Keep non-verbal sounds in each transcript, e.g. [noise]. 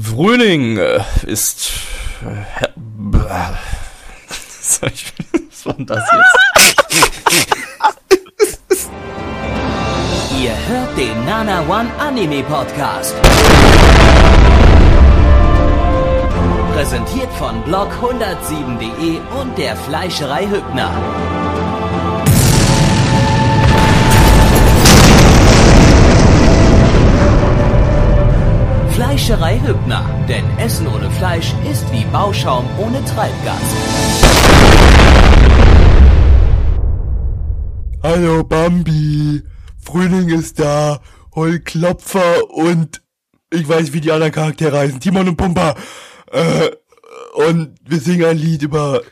Frühling äh, ist. Äh, was war denn das jetzt? Ihr hört den Nana One Anime Podcast. Präsentiert von blog107.de und der Fleischerei Hübner. Fleischerei Hübner, denn Essen ohne Fleisch ist wie Bauschaum ohne Treibgas. Hallo Bambi, Frühling ist da, Heulklopfer und ich weiß, wie die anderen Charaktere heißen, Timon und Pumper. Äh, und wir singen ein Lied über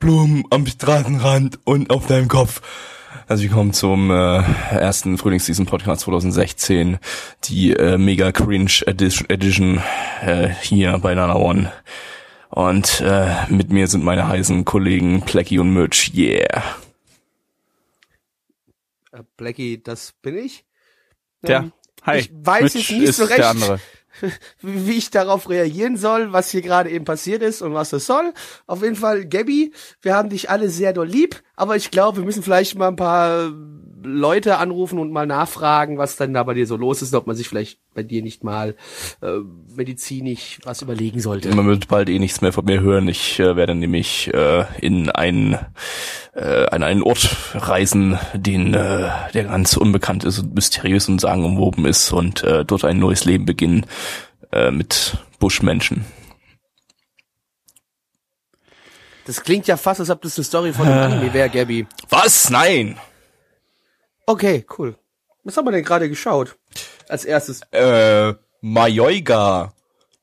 Blumen am Straßenrand und auf deinem Kopf. Also wir kommen zum äh, ersten Frühlingsseason Podcast 2016, die äh, Mega Cringe Edition, äh, hier bei Nana One. Und äh, mit mir sind meine heißen Kollegen Plecky und Mitch. Yeah. Äh, Blackie, das bin ich. Ja, Ähm, hi. Ich weiß Mitch jetzt nicht ist so recht, der andere. [laughs] wie ich darauf reagieren soll, was hier gerade eben passiert ist und was das soll. Auf jeden Fall, Gabby, wir haben dich alle sehr doll lieb, aber ich glaube, wir müssen vielleicht mal ein paar Leute anrufen und mal nachfragen, was denn da bei dir so los ist, ob man sich vielleicht bei dir nicht mal äh, medizinisch was überlegen sollte. Man wird bald eh nichts mehr von mir hören. Ich äh, werde nämlich äh, in einen äh, an einen Ort reisen, den äh, der ganz unbekannt ist und mysteriös und sagenumwoben ist und äh, dort ein neues Leben beginnen äh, mit Buschmenschen. Das klingt ja fast, als ob das eine Story von einem Anime wäre, Gabby. Was? Nein. Okay, cool. Was haben wir denn gerade geschaut? Als erstes. Äh, Majoiga.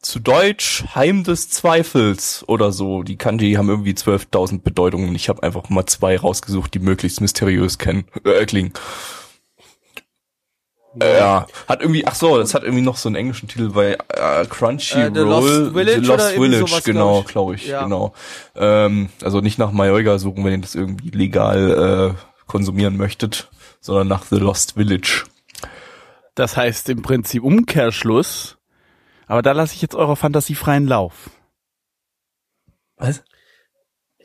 Zu Deutsch Heim des Zweifels oder so. Die Kanji haben irgendwie 12.000 Bedeutungen. Ich habe einfach mal zwei rausgesucht, die möglichst mysteriös kennen, äh, klingen. Äh, ja, hat irgendwie, ach so, das hat irgendwie noch so einen englischen Titel bei äh, Crunchyroll. Äh, The Lost Village The Lost Village, sowas, genau, glaub ich. glaube ich, Ja. genau. Ähm, also nicht nach Majoiga suchen, wenn ihr das irgendwie legal äh, konsumieren möchtet, sondern nach The Lost Village. Das heißt im Prinzip Umkehrschluss. Aber da lasse ich jetzt eurer Fantasie freien Lauf. Was?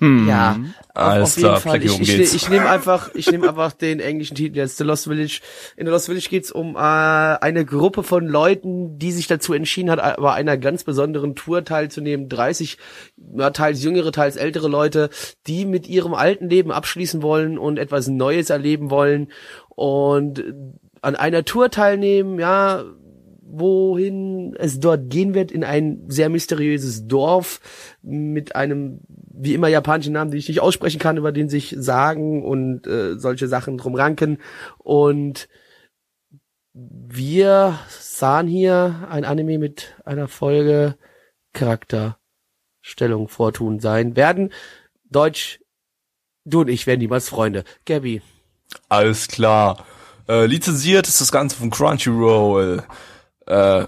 Hm. Ja, Alles auf jeden klar, Fall. Ich, ich, ich nehme einfach, ich nehme einfach den englischen Titel jetzt, The Lost Village. In The Lost Village geht's um äh, eine Gruppe von Leuten, die sich dazu entschieden hat, bei einer ganz besonderen Tour teilzunehmen. 30, ja, teils jüngere, teils ältere Leute, die mit ihrem alten Leben abschließen wollen und etwas Neues erleben wollen und an einer Tour teilnehmen, ja, wohin es dort gehen wird, in ein sehr mysteriöses Dorf mit einem, wie immer, japanischen Namen, den ich nicht aussprechen kann, über den sich Sagen und äh, solche Sachen drum ranken. Und wir sahen hier ein Anime mit einer Folge Charakterstellung vortun sein werden. Deutsch, du und ich werden niemals Freunde. Gabby. Alles klar. Äh, lizenziert ist das Ganze von Crunchyroll. Äh,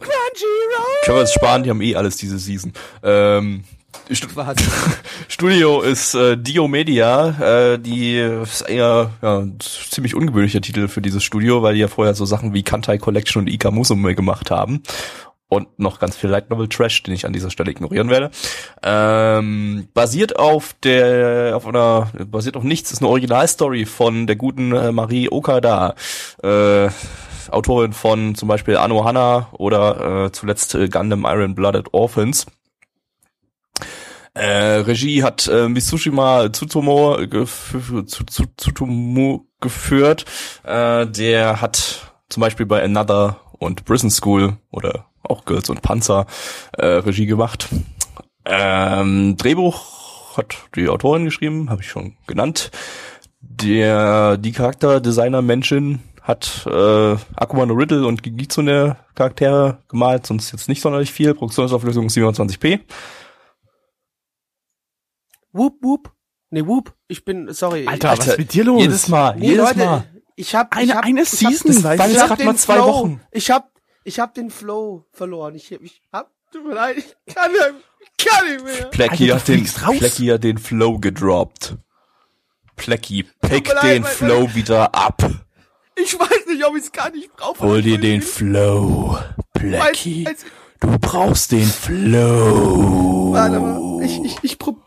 können wir es sparen, die haben eh alles diese Season. Ähm, Was? [laughs] Studio ist äh, Dio Media, äh, die ist eher ja, ein ziemlich ungewöhnlicher Titel für dieses Studio, weil die ja vorher so Sachen wie Kantai Collection und Ika Musume gemacht haben. Und noch ganz viel Light Novel Trash, den ich an dieser Stelle ignorieren werde. Ähm, basiert auf der, auf einer, basiert auf nichts, ist eine Originalstory von der guten äh, Marie Okada, äh, Autorin von zum Beispiel Anno Hana oder äh, zuletzt äh, Gundam Iron Blooded Orphans. Äh, Regie hat äh, Mitsushima Tsutomo, gef geführt. Äh, der hat zum Beispiel bei Another und Prison School oder auch Girls und Panzer äh, Regie gemacht. Ähm, Drehbuch hat die Autorin geschrieben, habe ich schon genannt. Der die Charakterdesigner Menschen hat äh, Akuma no Riddle und Gigitsune Charaktere gemalt, sonst jetzt nicht sonderlich viel. Produktionsauflösung 27p. Whoop, whoop. Nee, whoop. Ich bin, sorry. Alter, Alter, was ist mit dir los? Jedes Mal, Nee, jedes Leute, Mal. ich hab Eine- ich hab, eine ich Season, hab, weißt ich hab den mal zwei Flow, Wochen. Ich hab ich hab den Flow verloren. Ich ich hab tut mir leid, ich kann ich kann nicht mehr. Plecky hat den. Plecky hat den Flow gedroppt. Plecky, pick leid, den mein- Flow wieder ab. Ich weiß nicht, ob ich es gar nicht brauche. Hol dir den Flow, Plecky. Du brauchst den Flow. Warte mal, ich, ich, ich, prob,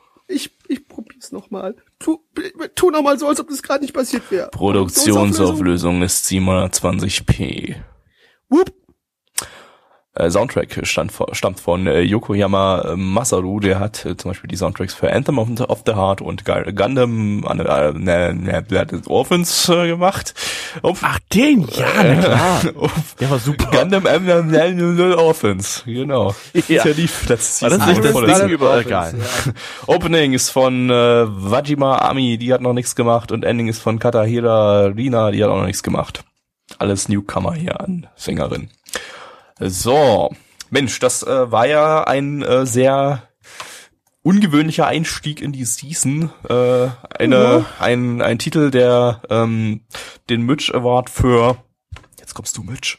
ich, probier's nochmal. Tu, tu noch mal so, als ob das gerade nicht passiert wäre. Produktionsauflösung ist 720p. Whoop. Äh, Soundtrack stand, stammt von äh, Yokoyama äh, Masaru, der hat äh, zum Beispiel die Soundtracks für Anthem of the, Heart und Gu- Gundam äh, ne, ne, Orphans gemacht. Auf, Ach, den? Ja, na klar. [laughs] Der war super. Gundam Orphans, genau. Ja. Der lief letztes War das nicht das Ding über, egal. [laughs] Opening ist von Wajima Ami, die hat noch nichts gemacht und Ending ist von Katahira Rina, die hat auch noch nichts gemacht. Alles Newcomer hier an Sängerin. So, Mensch, das äh, war ja ein äh, sehr ungewöhnlicher Einstieg in die Season. Äh, eine, ein, ein Titel, der ähm, den Mitch Award für Jetzt kommst du, Mitch.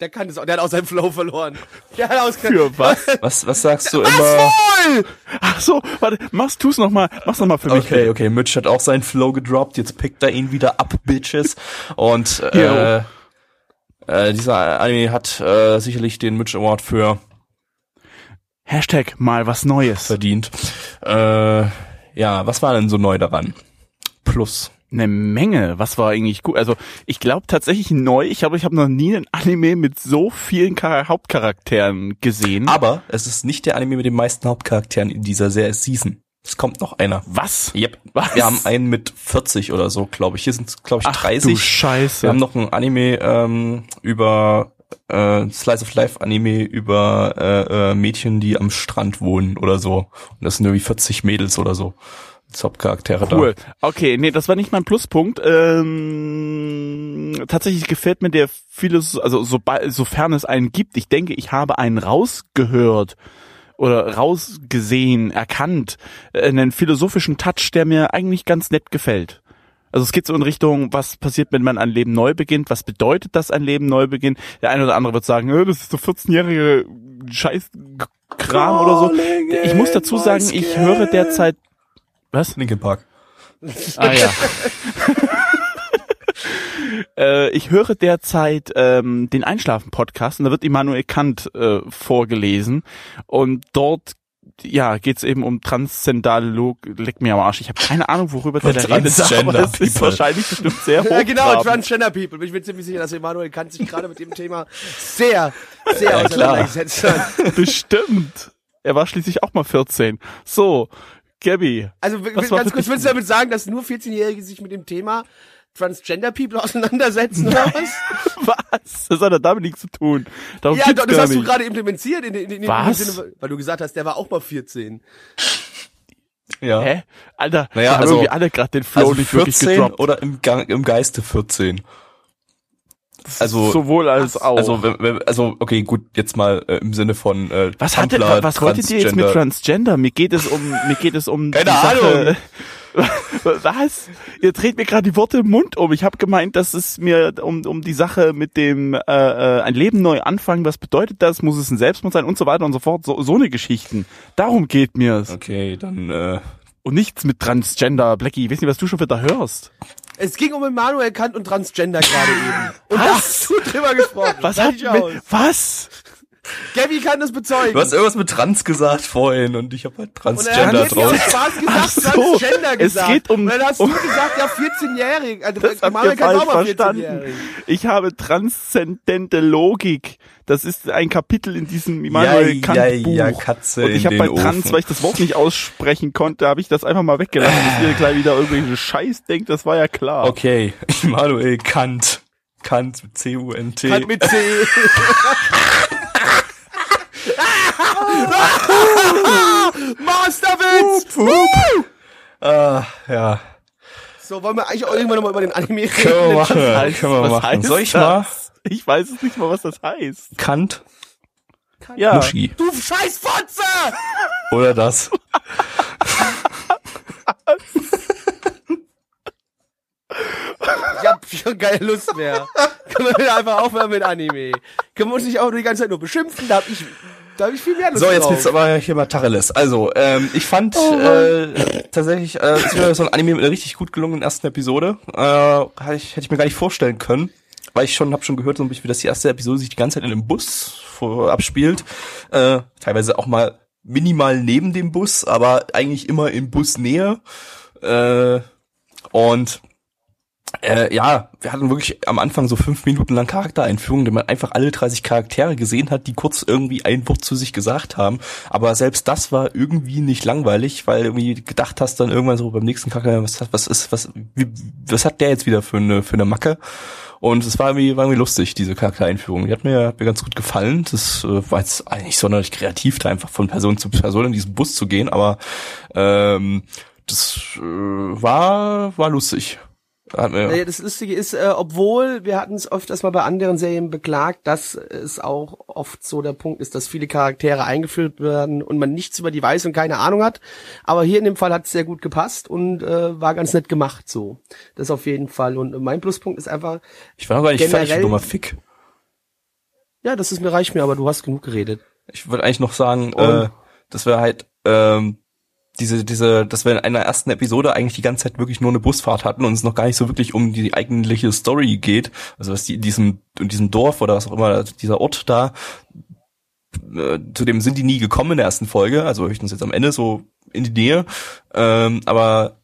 Der kann das auch, der hat auch seinen Flow verloren. Der hat aus Für [laughs] was? Was, was sagst du immer? Ach so, warte, mach's, tu's noch mal, mach's noch mal für mich. Okay, okay, Mitch hat auch seinen Flow gedroppt, jetzt pickt er ihn wieder ab, Bitches. Und äh. Äh, dieser Anime hat äh, sicherlich den Mitch Award für Hashtag mal was Neues. verdient. Äh, ja, was war denn so neu daran? Plus. Eine Menge. Was war eigentlich gut? Also ich glaube tatsächlich neu. Ich habe ich habe noch nie einen Anime mit so vielen Char Hauptcharakteren gesehen. Aber es ist nicht der Anime mit den meisten Hauptcharakteren in dieser Ser- Season. Es kommt noch einer. was? Yep. Was? Wir haben einen mit 40 oder so, glaube ich. Hier sind glaube ich Ach 30. du Scheiße. Wir haben noch ein Anime ähm, über äh, Slice of Life Anime über äh, äh, Mädchen, die am Strand wohnen oder so. Und das sind irgendwie 40 Mädels oder so. Hauptcharaktere Cool. Okay, nee, das war nicht mein Pluspunkt. Ähm, tatsächlich gefällt mir der vieles, also sobald, sofern es einen gibt. Ich denke, ich habe einen rausgehört oder rausgesehen, erkannt, äh, einen philosophischen Touch, der mir eigentlich ganz nett gefällt. Also es geht so in Richtung, was passiert, wenn man ein Leben neu beginnt? Was bedeutet das, ein Leben neu beginnt? Der eine oder andere wird sagen, äh, das ist so 14-jährige Scheiß-Kram oder so. Ich muss dazu sagen, ich höre derzeit was? Linkin Park. Ah ja. [laughs] äh, ich höre derzeit ähm, den Einschlafen-Podcast und da wird Immanuel Kant äh, vorgelesen und dort ja, geht's eben um Transzendalog, leck mir am Arsch. Ich habe keine Ahnung, worüber der da redet, aber ist people. wahrscheinlich bestimmt sehr hoch. Ja, genau, Transgender People. Ich bin ziemlich sicher, dass Emanuel Kant sich gerade mit dem Thema sehr, sehr Ja, auseinandergesetzt hat. [laughs] Bestimmt. Er war schließlich auch mal 14. So, Gabby. Also ganz kurz, willst du damit sagen, dass nur 14-Jährige sich mit dem Thema Transgender People auseinandersetzen oder was? [laughs] Was? Das hat damit nichts zu tun. Darum Ja, doch, das hast du nicht. gerade implementiert in, in, in, in Was? dem Sinne, weil du gesagt hast, der war auch mal 14. Ja. Hä? Alter, Naja, wir also- irgendwie alle gerade den Flow Also nicht wirklich 14 gedroppt. oder im, Ga- im Geiste 14. Also Sowohl als auch. Also, wenn- wenn- also okay, gut, jetzt mal äh, im Sinne von äh, was hat denn, Tumblr, was wolltet ihr jetzt mit Transgender. Mir geht es um, mir geht es um Keine die Sache. Ahnung. [laughs] Was? Ihr dreht mir gerade die Worte im Mund um. Ich habe gemeint, dass es mir um, um die Sache mit dem äh, äh, ein Leben neu anfangen, was bedeutet das? Muss es ein Selbstmord sein und so weiter und so fort. So, so eine Geschichten. Darum geht mir's. Okay, dann äh, Und nichts mit Transgender, Blackie. Ich weiß nicht, was du schon wieder hörst. Es ging um Emanuel Kant und Transgender gerade eben. Und da hast du drüber gesprochen. Was hat aus. mit, was? Gabby kann das bezeugen. du hast irgendwas mit Trans gesagt vorhin und ich habe halt und er hat Transgender aus drauf. Spaß gesagt, so, Transgender es gesagt. geht um- Und dann hast um- du gesagt, ja, 14-jährig. Also, Das habt ihr falsch verstanden. 14-jährig. Ich habe transzendente Logik. Das ist ein Kapitel in diesem Immanuel Ja, Kant ja, Buch. ja, Katze Und ich habe bei Trans, Ofen. weil ich das Wort nicht aussprechen konnte, habe ich das einfach mal weggelassen, dass ihr gleich wieder irgendwelche Scheiß denkt. Das war ja klar. Okay, [laughs] Immanuel Kant. Kant mit C-U-N-T. Kant mit C. [laughs] [laughs] Masterwitz! Ah, ja. So, wollen wir eigentlich auch irgendwann nochmal über den Anime reden? Können wir machen. Was heißt- können wir was machen. heißt Soll ich das? mal? Ich weiß es nicht mal, was das heißt. Kant, Ja. Muschi. Du scheiß Fotze! Oder das. [laughs] Ich hab schon keine Lust mehr. Können wir einfach aufhören mit Anime? Können wir uns nicht auch die ganze Zeit nur beschimpfen? Da hab ich, da hab ich viel mehr Lust So, jetzt drauf. wird's aber hier mal Tacheles. Also, ähm, ich fand äh, tatsächlich, äh, es wäre so ein Anime mit einer richtig gut gelungenen ersten Episode. Äh, hätte ich, hätte ich mir gar nicht vorstellen können. weil ich schon habe schon gehört, so ein bisschen, wie das die erste Episode sich die ganze Zeit in einem Bus vor, abspielt, äh, teilweise auch mal minimal neben dem Bus, aber eigentlich immer in Busnähe. Äh, und äh, ja, wir hatten wirklich am Anfang so fünf Minuten lang Charaktereinführung, denn man einfach alle 30 Charaktere gesehen hat, die kurz irgendwie ein Wort zu sich gesagt haben. Aber selbst das war irgendwie nicht langweilig, weil irgendwie gedacht hast dann irgendwann so beim nächsten Charakter, was, was ist, was, wie, was hat der jetzt wieder für eine, für eine Macke? Und es war irgendwie, war irgendwie lustig, diese Charaktereinführung. Die hat mir, hat mir ganz gut gefallen. Das äh, war jetzt eigentlich sonderlich kreativ, da einfach von Person zu Person in diesen Bus zu gehen, aber ähm, das äh, war, war lustig. Hat Naja, das Lustige ist, äh, obwohl wir hatten es oft erstmal bei anderen Serien beklagt, dass es auch oft so der Punkt ist, dass viele Charaktere eingeführt werden und man nichts über die weiß und keine Ahnung hat. Aber hier in dem Fall hat es sehr gut gepasst und äh, war ganz nett gemacht so. Das auf jeden Fall. Und mein Pluspunkt ist einfach, ich war noch gar nicht fertig, du dummer Fick. ja, das ist mir reicht mir, aber du hast genug geredet. Ich würde eigentlich noch sagen, Und- äh, dass wir halt ähm, diese, diese, dass wir in einer ersten Episode eigentlich die ganze Zeit wirklich nur eine Busfahrt hatten und es noch gar nicht so wirklich um die eigentliche Story geht. Also was die in diesem, in diesem Dorf oder was auch immer, dieser Ort da, äh, zu dem sind die nie gekommen in der ersten Folge, also höchstens jetzt am Ende so in die Nähe. Ähm, aber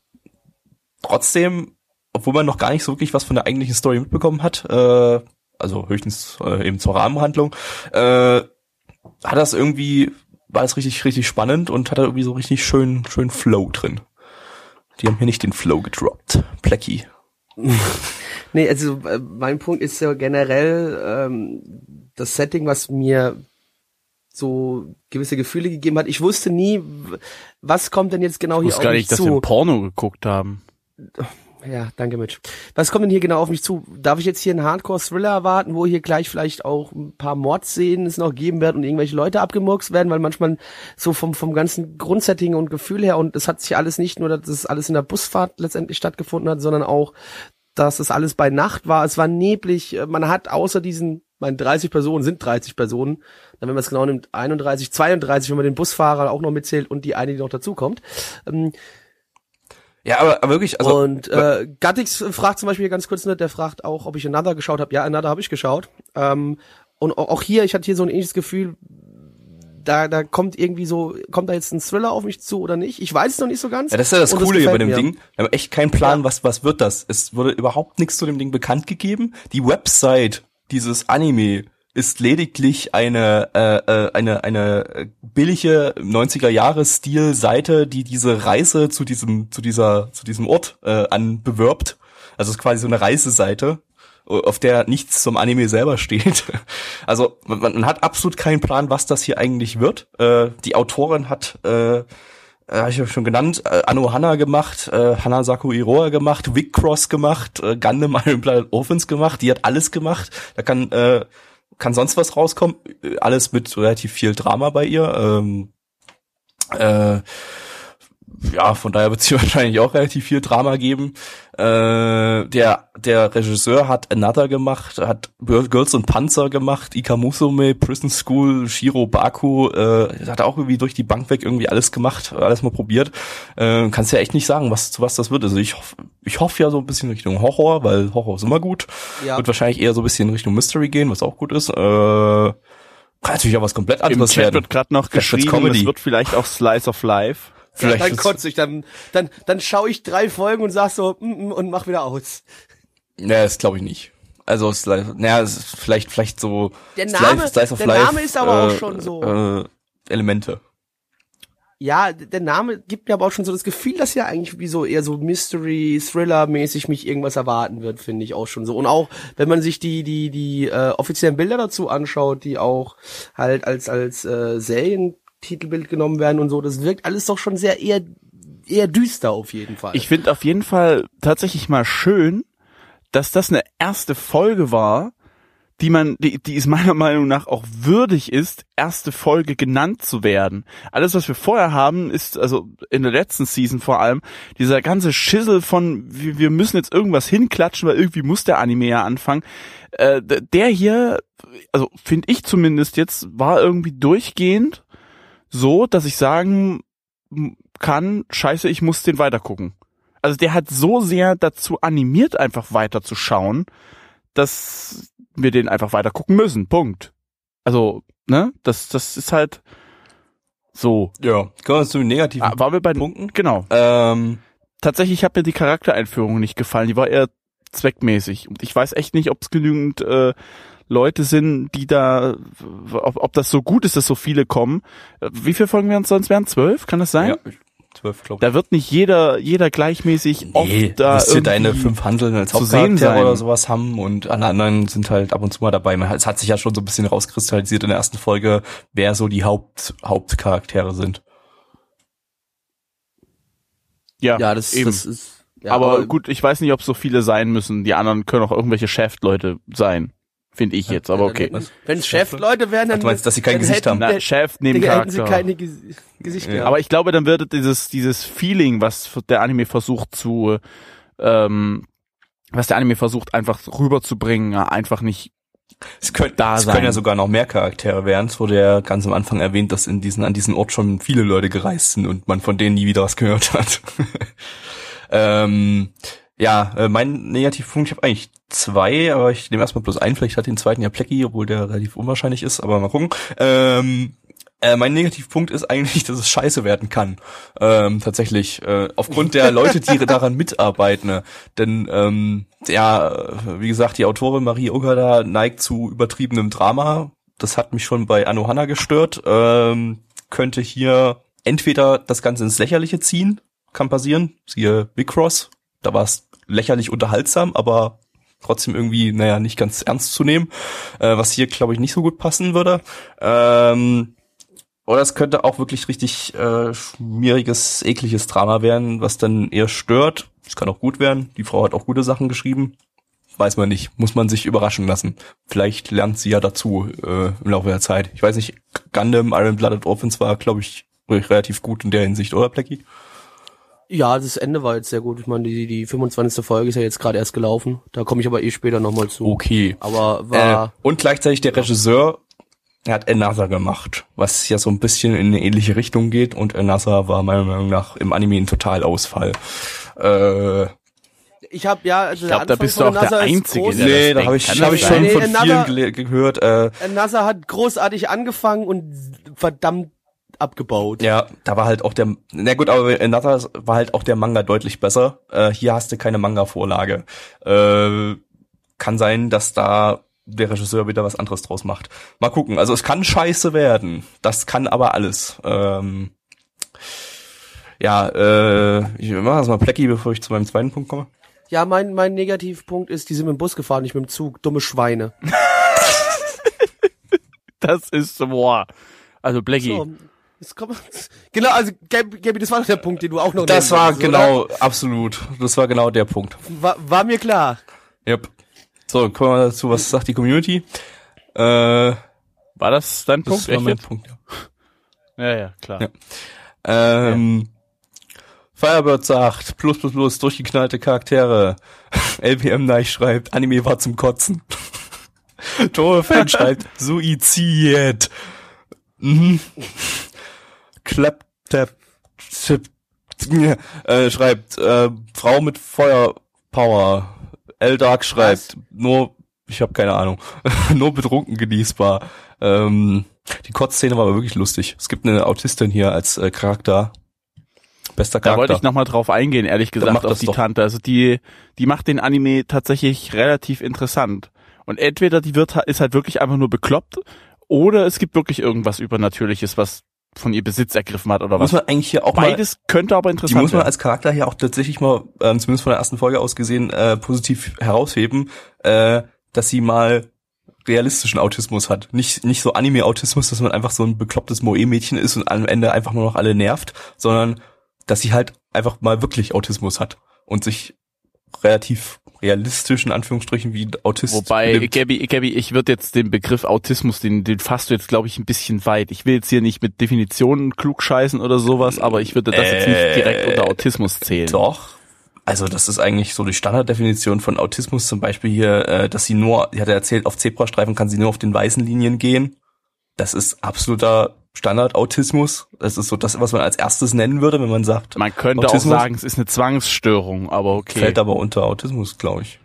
trotzdem, obwohl man noch gar nicht so wirklich was von der eigentlichen Story mitbekommen hat, äh, also höchstens äh, eben zur Rahmenhandlung, äh, hat das irgendwie, war es richtig, richtig spannend und hatte irgendwie so richtig schön, schön Flow drin. Die haben hier nicht den Flow gedroppt. Plecky. [laughs] Nee, also äh, mein Punkt ist ja generell ähm, das Setting, was mir so gewisse Gefühle gegeben hat. Ich wusste nie, was kommt denn jetzt genau Ich hier wusste auf gar mich nicht, dass wir zu. Porno geguckt haben. [laughs] Ja, danke Mitch. Was kommt denn hier genau auf mich zu? Darf ich jetzt hier einen Hardcore-Thriller erwarten, wo hier gleich vielleicht auch ein paar Mordszenen es noch geben wird und irgendwelche Leute abgemurkst werden, weil manchmal so vom, vom ganzen Grundsetting und Gefühl her und es hat sich alles nicht nur, dass es alles in der Busfahrt letztendlich stattgefunden hat, sondern auch, dass es alles bei Nacht war. Es war neblig. Man hat außer diesen, meine 30 Personen sind 30 Personen, dann wenn man es genau nimmt, 31, 32, wenn man den Busfahrer auch noch mitzählt und die eine, die noch dazukommt. Ähm, Ja, aber, aber wirklich, also und äh, Gattix fragt zum Beispiel ganz kurz, ne, der fragt auch, ob ich Another geschaut habe. Ja, Another habe ich geschaut. Ähm, und auch hier, ich hatte hier so ein ähnliches Gefühl, da, da kommt irgendwie so, kommt da jetzt ein Thriller auf mich zu oder nicht? Ich weiß es noch nicht so ganz. Ja, das ist ja das Und Coole hier bei dem mir. Ding. Wir haben echt keinen Plan, Ja. was, was wird das. Es wurde überhaupt nichts zu dem Ding bekannt gegeben. Die Website dieses Anime ist lediglich eine, äh, äh, eine, eine billige 90er Jahre Stil Seite, die diese Reise zu diesem, zu dieser, zu diesem Ort, äh, anbewirbt. Also es ist quasi so eine Reiseseite auf der nichts zum Anime selber steht. [laughs] Also man, man hat absolut keinen Plan, was das hier eigentlich wird. Äh, die Autorin hat äh, äh, ich ja schon genannt, äh, Anno Hanna gemacht, äh, Hanasaku Iroha gemacht, Vic Cross gemacht, äh, Gundam [laughs] Iron Blooded Orphans gemacht, die hat alles gemacht. Da kann äh, kann sonst was rauskommen, alles mit relativ viel Drama bei ihr. Ähm, äh, ja, von daher wird es hier [laughs] wahrscheinlich auch relativ viel Drama geben. Äh, der, der Regisseur hat Another gemacht, hat Girls und Panzer gemacht, Ikamusume, Prison School, Shiro Baku, äh, hat auch irgendwie durch die Bank weg irgendwie alles gemacht, alles mal probiert. Äh, kannst ja echt nicht sagen, was, zu was das wird. Also ich hoffe, ich hoffe ja so ein bisschen Richtung Horror, weil Horror ist immer gut. Ja. Wird wahrscheinlich eher so ein bisschen Richtung Mystery gehen, was auch gut ist. Äh, kann natürlich auch was komplett Im anderes Chat werden. wird gerade noch geschrieben, es wird vielleicht auch Slice of Life. Vielleicht dann kotze ich, dann, dann, dann schaue ich drei Folgen und sag so, mm, mm, und mach wieder aus. Ja, das glaube ich nicht. Also naja, es ist vielleicht vielleicht so Der Name- Slice, Slice der Life, Name ist aber auch äh, schon so. äh, Elemente. Ja, der Name gibt mir aber auch schon so das Gefühl, dass ja eigentlich wie so eher so Mystery, Thriller-mäßig mich irgendwas erwarten wird, finde ich auch schon so. Und auch, wenn man sich die, die, die äh, offiziellen Bilder dazu anschaut, die auch halt als, als äh, Serientitelbild genommen werden und so, das wirkt alles doch schon sehr eher, eher düster auf jeden Fall. Ich finde auf jeden Fall tatsächlich mal schön, dass das eine erste Folge war, die man, die, die es meiner Meinung nach auch würdig ist, erste Folge genannt zu werden. Alles, was wir vorher haben, ist, also in der letzten Season vor allem, dieser ganze Schissel von, wir, müssen jetzt irgendwas hinklatschen, weil irgendwie muss der Anime ja anfangen. Äh, der hier, also finde ich zumindest jetzt, war irgendwie durchgehend so, dass ich sagen kann, scheiße, ich muss den weitergucken. Also der hat so sehr dazu animiert, einfach weiterzuschauen, dass wir den einfach weiter gucken müssen. Punkt. Also, ne, das, das ist halt so. Ja, kommen wir zu den negativen Ah, waren wir bei den Punkten. Genau. Ähm, Tatsächlich hat mir die Charaktereinführung nicht gefallen. Die war eher zweckmäßig. Und ich weiß echt nicht, ob es genügend äh, Leute sind, die da, ob, ob das so gut ist, dass so viele kommen. Wie viele Folgen werden es sonst werden? Zwölf? Kann das sein? ja, zwölf, glaube ich. Da wird nicht jeder, jeder gleichmäßig oft Nee, da wirst du deine irgendwie- fünf Handeln als zu sehen Hauptcharaktere sein. oder sowas haben und alle anderen sind halt ab und zu mal dabei. Man, es hat sich ja schon so ein bisschen rauskristallisiert in der ersten Folge, wer so die Haupt, Hauptcharaktere sind. Ja, Ja, das, eben. das ist. Ja, aber, gut, ich weiß nicht, ob so viele sein müssen. Die anderen können auch irgendwelche Chefleute sein. Finde ich jetzt, aber okay. Wenn es Chefleute wären, dann. Ach, du meinst, dass sie kein dann Gesicht hätten, haben? Na, der- Chef neben Digga, hätten sie keine Ges Gesichter. Ja. Aber ich glaube, dann wird dieses, dieses Feeling, was der Anime versucht zu, ähm, was der Anime versucht einfach rüberzubringen, einfach nicht Es können, Da es sein. können ja sogar noch mehr Charaktere werden. Es wurde ja ganz am Anfang erwähnt, dass in diesen, an diesen Ort schon viele Leute gereist sind und man von denen nie wieder was gehört hat. [laughs] ähm, ja, äh, mein Negativpunkt, ich habe eigentlich zwei, aber ich nehme erstmal bloß einen. Vielleicht hat den zweiten ja Plecki, obwohl der relativ unwahrscheinlich ist, aber mal gucken. Ähm, äh, mein Negativpunkt ist eigentlich, dass es scheiße werden kann. Ähm, tatsächlich. Äh, aufgrund der Leute, die [laughs] daran mitarbeiten. Ne? Denn ähm, ja, äh, wie gesagt, die Autorin Marie Ogada neigt zu übertriebenem Drama. Das hat mich schon bei Anohana gestört. Ähm, könnte hier entweder das Ganze ins Lächerliche ziehen, kann passieren. Siehe Big Cross. Da war es lächerlich unterhaltsam, aber trotzdem irgendwie, naja, nicht ganz ernst zu nehmen. Äh, was hier, glaube ich, nicht so gut passen würde. Ähm, oder es könnte auch wirklich richtig äh, schmieriges, ekliges Drama werden, was dann eher stört. Es kann auch gut werden. Die Frau hat auch gute Sachen geschrieben. Weiß man nicht. Muss man sich überraschen lassen. Vielleicht lernt sie ja dazu äh, im Laufe der Zeit. Ich weiß nicht, Gundam, Iron Blooded Orphans war, glaube ich, relativ gut in der Hinsicht, oder Plecky? Ja, das Ende war jetzt sehr gut. Ich meine, die, die 25. Folge ist ja jetzt gerade erst gelaufen. Da komme ich aber eh später nochmal zu. Okay. Aber war. Äh, und gleichzeitig der Regisseur, er hat Another gemacht, was ja so ein bisschen in eine ähnliche Richtung geht und Another war meiner Meinung nach im Anime ein Totalausfall. Äh, ich habe ja, also Ich glaub, der da Anfang bist du von auch der Einzige, der nee, das da habe ich, hab ich schon von Nee, vielen Another- gele- gehört. Äh, NASA hat großartig angefangen und verdammt abgebaut. ja, da war halt auch der, na gut, aber Another war halt auch der Manga deutlich besser. Äh, hier hast du keine Manga-Vorlage. Äh, kann sein, dass da der Regisseur wieder was anderes draus macht. Mal gucken. Also es kann scheiße werden. Das kann aber alles. Ähm, ja, äh, ich mache das mal Plecky, bevor ich zu meinem zweiten Punkt komme. Ja, mein, mein Negativpunkt ist, die sind mit dem Bus gefahren, nicht mit dem Zug. Dumme Schweine. [laughs] Das ist, boah. Also Blackie. So, jetzt kommt, [laughs] genau, also Gabi, das war doch der Punkt, den du auch noch Das war wolltest, genau, absolut. Das war genau der Punkt. Oder? War, war mir klar. Yep. So, kommen wir dazu, was sagt die Community? Äh, War das dein das Punkt? war Echt mein jetzt? Punkt, ja. Ja, ja, klar. Ja. Ähm, Firebird sagt, plus plus plus, durchgeknallte Charaktere. [laughs] LPM Neich schreibt, Anime war zum Kotzen. [laughs] Tore Fan schreibt, Suizid. Mhm. Clap, tap, tip, äh, schreibt, äh, Frau mit Feuerpower. L-Dark schreibt, nur, ich habe keine Ahnung, [laughs] nur betrunken genießbar. Ähm, die Kotzszene war aber wirklich lustig. Es gibt eine Autistin hier als äh, Charakter. Bester Da Charakter. wollte ich nochmal drauf eingehen, ehrlich gesagt, auf die doch. Tante. Also die, die macht den Anime tatsächlich relativ interessant. Und entweder die wird, ist halt wirklich einfach nur bekloppt, oder es gibt wirklich irgendwas Übernatürliches, was von ihr Besitz ergriffen hat oder muss was. man eigentlich hier auch mal, Beides könnte aber die interessant muss man werden. als Charakter hier auch tatsächlich mal, ähm, zumindest von der ersten Folge aus gesehen, äh, positiv herausheben, äh, dass sie mal realistischen Autismus hat. Nicht, nicht so Anime-Autismus, dass man einfach so ein beklopptes Moe-Mädchen ist und am Ende einfach nur noch alle nervt, sondern dass sie halt einfach mal wirklich Autismus hat und sich relativ realistisch in Anführungsstrichen wie Autist Wobei. Gabby, Gabby, ich würde jetzt den Begriff Autismus, den, den fasst du jetzt, glaube ich, ein bisschen weit. Ich will jetzt hier nicht mit Definitionen klug scheißen oder sowas, aber ich würde das jetzt nicht Äh, direkt unter Autismus zählen. Doch. Also das ist eigentlich so die Standarddefinition von Autismus zum Beispiel hier, äh, dass sie nur, sie hat ja erzählt, auf Zebrastreifen kann sie nur auf den weißen Linien gehen. Das ist absoluter Standardautismus. Das ist so das, was man als erstes nennen würde, wenn man sagt, Man könnte Autismus? auch sagen, es ist eine Zwangsstörung, aber okay. fällt aber unter Autismus, glaube ich.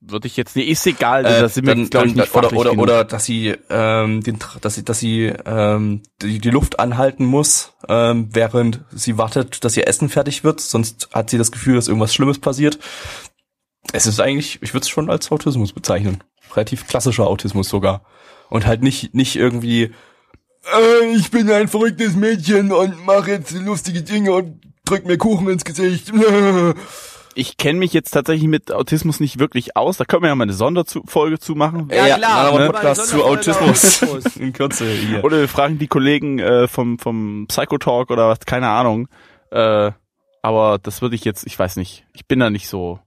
würde ich jetzt nicht, ist egal, Äh, da sind wir, dann, glaube ich, nicht oder, oder, genug. oder dass sie ähm, den, dass sie, dass sie ähm, die, die Luft anhalten muss, ähm, während sie wartet, dass ihr Essen fertig wird. Sonst hat sie das Gefühl, dass irgendwas Schlimmes passiert. Es ist eigentlich, ich würde es schon als Autismus bezeichnen. Relativ klassischer Autismus sogar. Und halt nicht nicht irgendwie, äh, ich bin ein verrücktes Mädchen und mache jetzt lustige Dinge und drück mir Kuchen ins Gesicht. [laughs] Ich kenne mich jetzt tatsächlich mit Autismus nicht wirklich aus. Da können wir ja mal eine Sonderfolge zu machen. Ja, klar, machen wir ne? Podcast zu Autismus. Autismus. [laughs] In Kürze hier. Oder wir fragen die Kollegen äh, vom, vom Psychotalk oder was, keine Ahnung. Äh, aber das würde ich jetzt, ich weiß nicht. Ich bin da nicht so,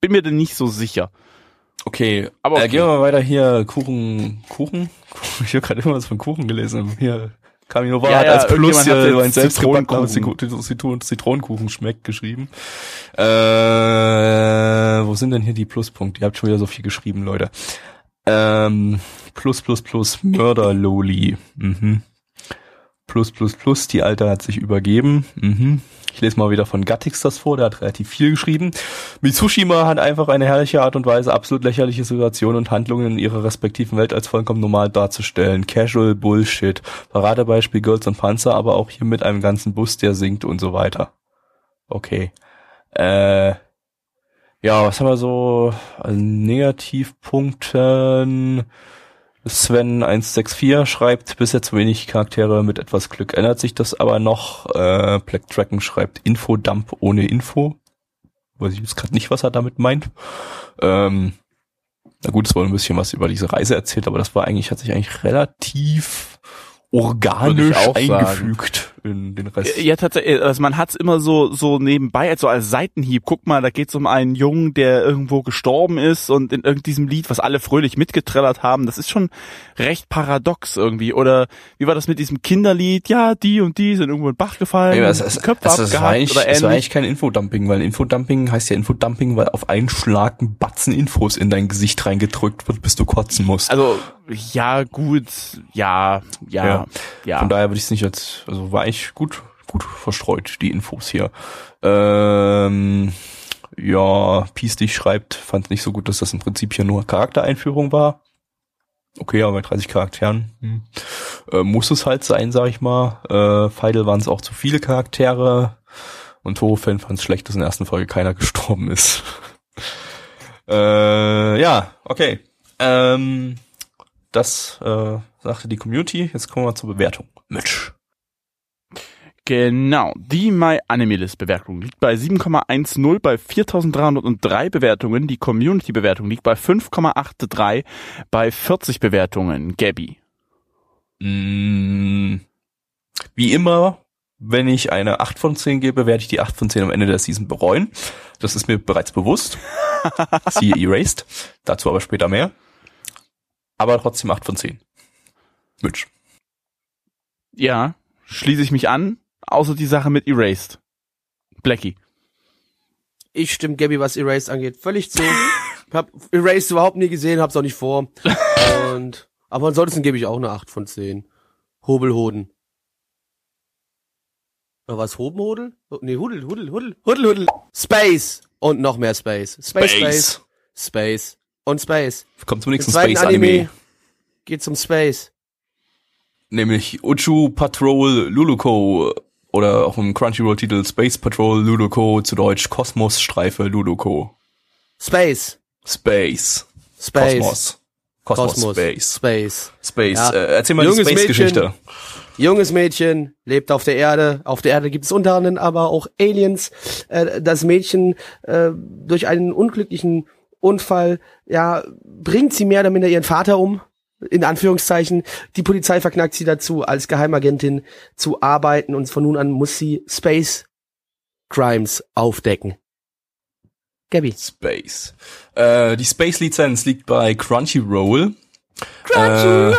bin mir da nicht so sicher. Okay, Aber aber okay. Äh, gehen wir mal weiter hier. Kuchen, Kuchen? [laughs] Ich habe gerade immer was von Kuchen gelesen. Hier, Caminova Ja, hat ja, als Plus hier jetzt ein selbstgebackener Zitronenkuchen. Zitron Zitronenkuchen schmeckt geschrieben. Äh, wo sind denn hier die Pluspunkte? Ihr habt schon wieder so viel geschrieben, Leute. Ähm, plus, plus, plus, Mörder-Loli. Mhm. Plus, plus, plus, die Alte hat sich übergeben. Mhm. Ich lese mal wieder von Gattix das vor, der hat relativ viel geschrieben. Mitsushima hat einfach eine herrliche Art und Weise, absolut lächerliche Situationen und Handlungen in ihrer respektiven Welt als vollkommen normal darzustellen. Casual Bullshit. Paradebeispiel Girls und Panzer, aber auch hier mit einem ganzen Bus, der singt und so weiter. Okay. Äh, ja, was haben wir so an Negativpunkten? Sven 164 schreibt, bisher zu wenig Charaktere mit etwas Glück ändert sich das aber noch. Äh, Black Dragon schreibt Infodump ohne Info. Weiß ich jetzt gerade nicht, was er damit meint. Ähm, na gut, es wurde ein bisschen was über diese Reise erzählt, aber das war eigentlich, hat sich eigentlich relativ organisch auch sagen. eingefügt in den Rest. Ja, tatsächlich, also man hat's immer so so nebenbei, also als Seitenhieb. Guck mal, da geht's um einen Jungen, der irgendwo gestorben ist und in irgendeinem Lied, was alle fröhlich mitgetrellert haben, das ist schon recht paradox irgendwie. Oder wie war das mit diesem Kinderlied? Ja, die und die sind irgendwo in den Bach gefallen, Ja, es, es, Köpfe es, es, war eigentlich, oder es war ähnlich. eigentlich kein Infodumping, weil Infodumping heißt ja Infodumping, weil auf einen Schlag ein Batzen Infos in dein Gesicht reingedrückt wird, bis du kotzen musst. Also ja, gut, ja, ja, Ja. ja. Von daher würde ich es nicht als, also war eigentlich gut, gut verstreut, die Infos hier. Ähm, ja, Peace dich schreibt, fand nicht so gut, dass das im Prinzip hier nur Charaktereinführung war. Okay, aber bei 30 Charakteren hm. äh, muss es halt sein, sag ich mal. Äh, Feidel waren es auch zu viele Charaktere. Und Toho-Fan fand es schlecht, dass in der ersten Folge keiner [laughs] gestorben ist. äh, ja, okay. Ähm, das äh, sagte die Community. Jetzt kommen wir zur Bewertung. Mitch. Genau, die My Anime List Bewertung liegt bei 7,10 bei 4303 Bewertungen. Die Community Bewertung liegt bei 5,83 bei 40 Bewertungen. Gabby. Mm, wie immer, wenn ich eine 8 von 10 gebe, werde ich die 8 von 10 am Ende der Season bereuen. Das ist mir bereits bewusst. [laughs] Siehe Erased. Dazu aber später mehr. Aber trotzdem 8 von 10. Mitch. Ja, schließe ich mich an, außer die Sache mit Erased. Blackie. Ich stimme Gabby, was Erased angeht, völlig zu. Ich hab Erased überhaupt nie gesehen, hab's auch nicht vor. Und, aber ansonsten gebe ich auch eine 8 von 10. Hobelhoden. Oder was, Hobenhodel? Nee, Hudel, Hudel, Hudel, Hudel, Hudel. Space. Und noch mehr Space. Space, Space, Space. Und Space. Kommt zum nächsten zweiten Space Anime. Anime geht's um Space. Nämlich Uchu Patrol Luluko oder auch im Crunchyroll-Titel Space Patrol Luluko, zu Deutsch Kosmosstreife Luluko. Space. Space. Space. Kosmos. Kosmos. Kosmos. Space. Space. Space. Ja. Äh, erzähl mal die Junges Space-Geschichte. Junges Mädchen lebt auf der Erde. Auf der Erde gibt es unter anderem aber auch Aliens. Äh, das Mädchen äh, durch einen unglücklichen Unfall, ja, bringt sie mehr oder minder ihren Vater um. In Anführungszeichen. Die Polizei verknackt sie dazu, als Geheimagentin zu arbeiten und von nun an muss sie Space Crimes aufdecken. Gabby. Space. Äh, die Space-Lizenz liegt bei Crunchyroll. Crunchyroll! Äh,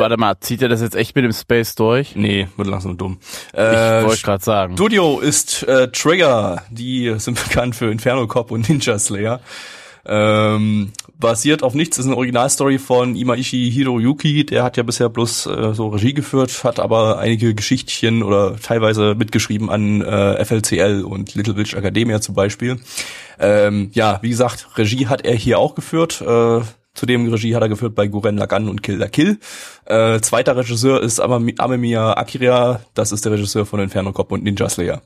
Warte mal, zieht er das jetzt echt mit dem Space durch? nee, wird langsam dumm. Ich Äh, wollte gerade sagen. Studio ist äh, Trigger, die sind [laughs] bekannt für Inferno Cop und Ninja Slayer. Ähm, basiert auf nichts, ist eine Originalstory von Imaishi Hiroyuki, der hat ja bisher bloß äh, so Regie geführt, hat aber einige Geschichtchen oder teilweise mitgeschrieben an äh, FLCL und Little Witch Academia zum Beispiel. Ähm, ja, wie gesagt, Regie hat er hier auch geführt. Äh, Zudem Regie hat er geführt bei Guren Lagann und Kill la Kill. Äh, zweiter Regisseur ist Amami- Amemiya Akira, das ist der Regisseur von Inferno Cop und Ninja Slayer.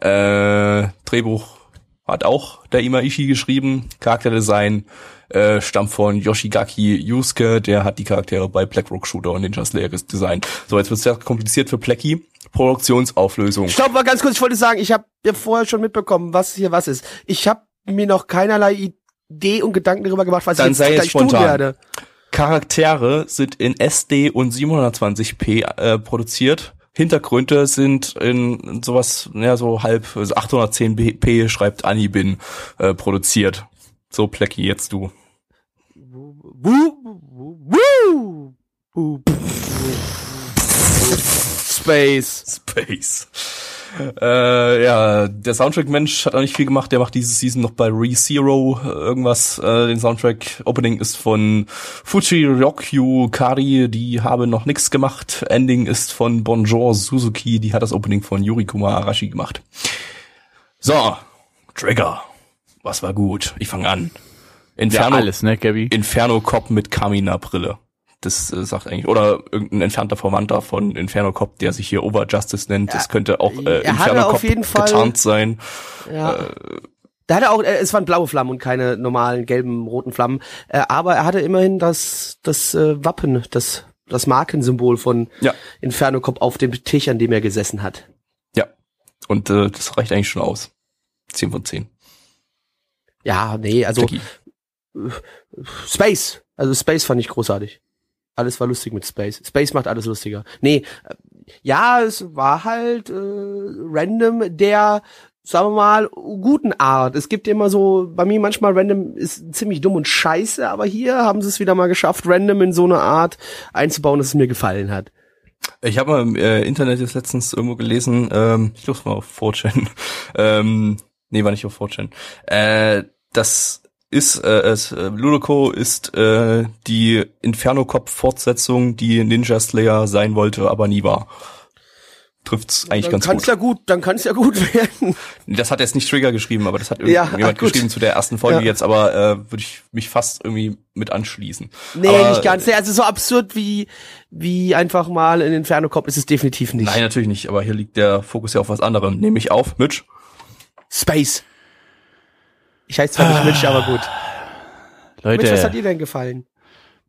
Äh, Drehbuch hat auch der Imaishi geschrieben. Charakterdesign äh, stammt von Yoshigaki Yusuke, der hat die Charaktere bei Blackrock Shooter und Ninja Slayer designt. So, jetzt wird sehr kompliziert für Plecky. Produktionsauflösung. Stopp mal ganz kurz, ich wollte sagen, ich habe ja vorher schon mitbekommen, was hier was ist. Ich habe mir noch keinerlei Idee und Gedanken darüber gemacht, was Dann ich sei jetzt jetzt gleich tun spontan. werde. Charaktere sind in SD und 720p äh, produziert. Hintergründe sind in sowas, ja, so halb, also 810p schreibt Anibin, äh, produziert. So, Plecky, jetzt du. Space. Space. Äh, ja, der Soundtrack-Mensch hat auch nicht viel gemacht. Der macht diese Season noch bei ReZero äh, irgendwas. Äh, den Soundtrack-Opening ist von Fuji Ryokyu Kari. Die haben noch nichts gemacht. Ending ist von Bonjour Suzuki. Die hat das Opening von Yurikuma Arashi gemacht. So, Trigger. Was war gut? Ich fange an. Ja, Inferno, alles, ne, Gabby? Inferno Cop mit Kamina-Brille. Das äh, sagt eigentlich, oder irgendein entfernter Verwandter von Inferno Cop, der sich hier Overjustice nennt. Das könnte auch äh, er hatte Inferno Cop getarnt sein. Ja. Da hat er auch, äh, es waren blaue Flammen und keine normalen gelben, roten Flammen. Äh, aber er hatte immerhin das, das äh, Wappen, das, das Markensymbol von Ja. Inferno Cop auf dem Tisch, an dem er gesessen hat. Ja. Und äh, das reicht eigentlich schon aus. 10 von 10. Ja, nee, also Jackie. Space. Also Space fand ich großartig. Alles war lustig mit Space. Space macht alles lustiger. Nee, äh, ja, es war halt äh, random der, sagen wir mal, guten Art. Es gibt immer so, bei mir manchmal random ist ziemlich dumm und scheiße, aber hier haben sie es wieder mal geschafft, random in so eine Art einzubauen, dass es mir gefallen hat. Ich habe mal im äh, Internet jetzt letztens irgendwo gelesen, ähm, ich glaube es war auf 4chan, [laughs] ähm, nee, war nicht auf 4chan, äh, das ist, äh, es, äh, Ludoko ist äh, die Inferno-Cop-Fortsetzung, die Ninja Slayer sein wollte, aber nie war. Trifft's eigentlich dann ganz kann's gut. ja gut, dann kann's ja gut werden. Das hat jetzt nicht Trigger geschrieben, aber das hat Ja, irgendjemand gut. geschrieben zu der ersten Folge Ja. jetzt, aber äh, würde ich mich fast irgendwie mit anschließen. Nee, aber, nicht ganz. Nee, also so absurd wie, wie einfach mal in Inferno Cop ist es definitiv nicht. Nein, natürlich nicht, aber hier liegt der Fokus ja auf was anderem. Nämlich auf Mitch. Space. Ich heiße zwar nicht Mitch, aber gut. Leute, Mitch, was hat dir denn gefallen?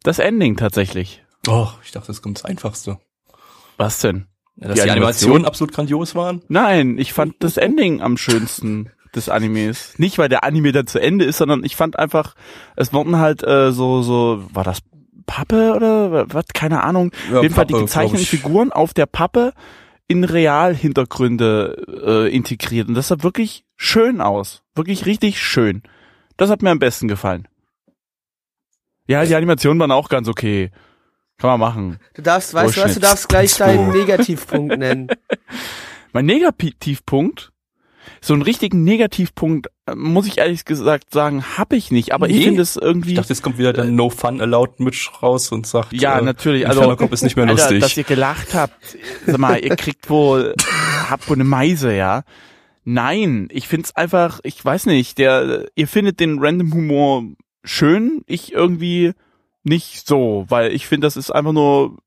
das Ending tatsächlich. Oh, ich dachte, das kommt das Einfachste. Was denn? Ja, dass Die die, Animation? Animationen absolut grandios waren. Nein, ich fand das Ending am schönsten des Animes. Nicht, weil der Anime dann zu Ende ist, sondern ich fand einfach, es wurden halt äh, so, so, war das Pappe oder was? Keine Ahnung. Ja, auf jeden Fall die gezeichneten. Figuren auf der Pappe in Realhintergründe äh, integriert. Und das sah wirklich schön aus. Wirklich richtig schön. Das hat mir am besten gefallen. Ja, die Animationen waren auch ganz okay. Kann man machen. Du darfst, weißt du was, du darfst gleich deinen Negativpunkt nennen. [laughs] Mein Negativpunkt, so einen richtigen Negativpunkt, muss ich ehrlich gesagt sagen, habe ich nicht. Aber ich Nee. finde es irgendwie. Ich dachte, jetzt kommt wieder der No Fun Allowed Mitch raus und sagt, ja, äh, natürlich. Also, Cop ist nicht mehr Alter, lustig. dass ihr gelacht habt. Sag mal, ihr kriegt wohl, [laughs] habt wohl eine Meise, ja. Nein, ich find's einfach, ich weiß nicht, der, ihr findet den Random Humor schön, ich irgendwie nicht so, weil ich finde, das ist einfach nur,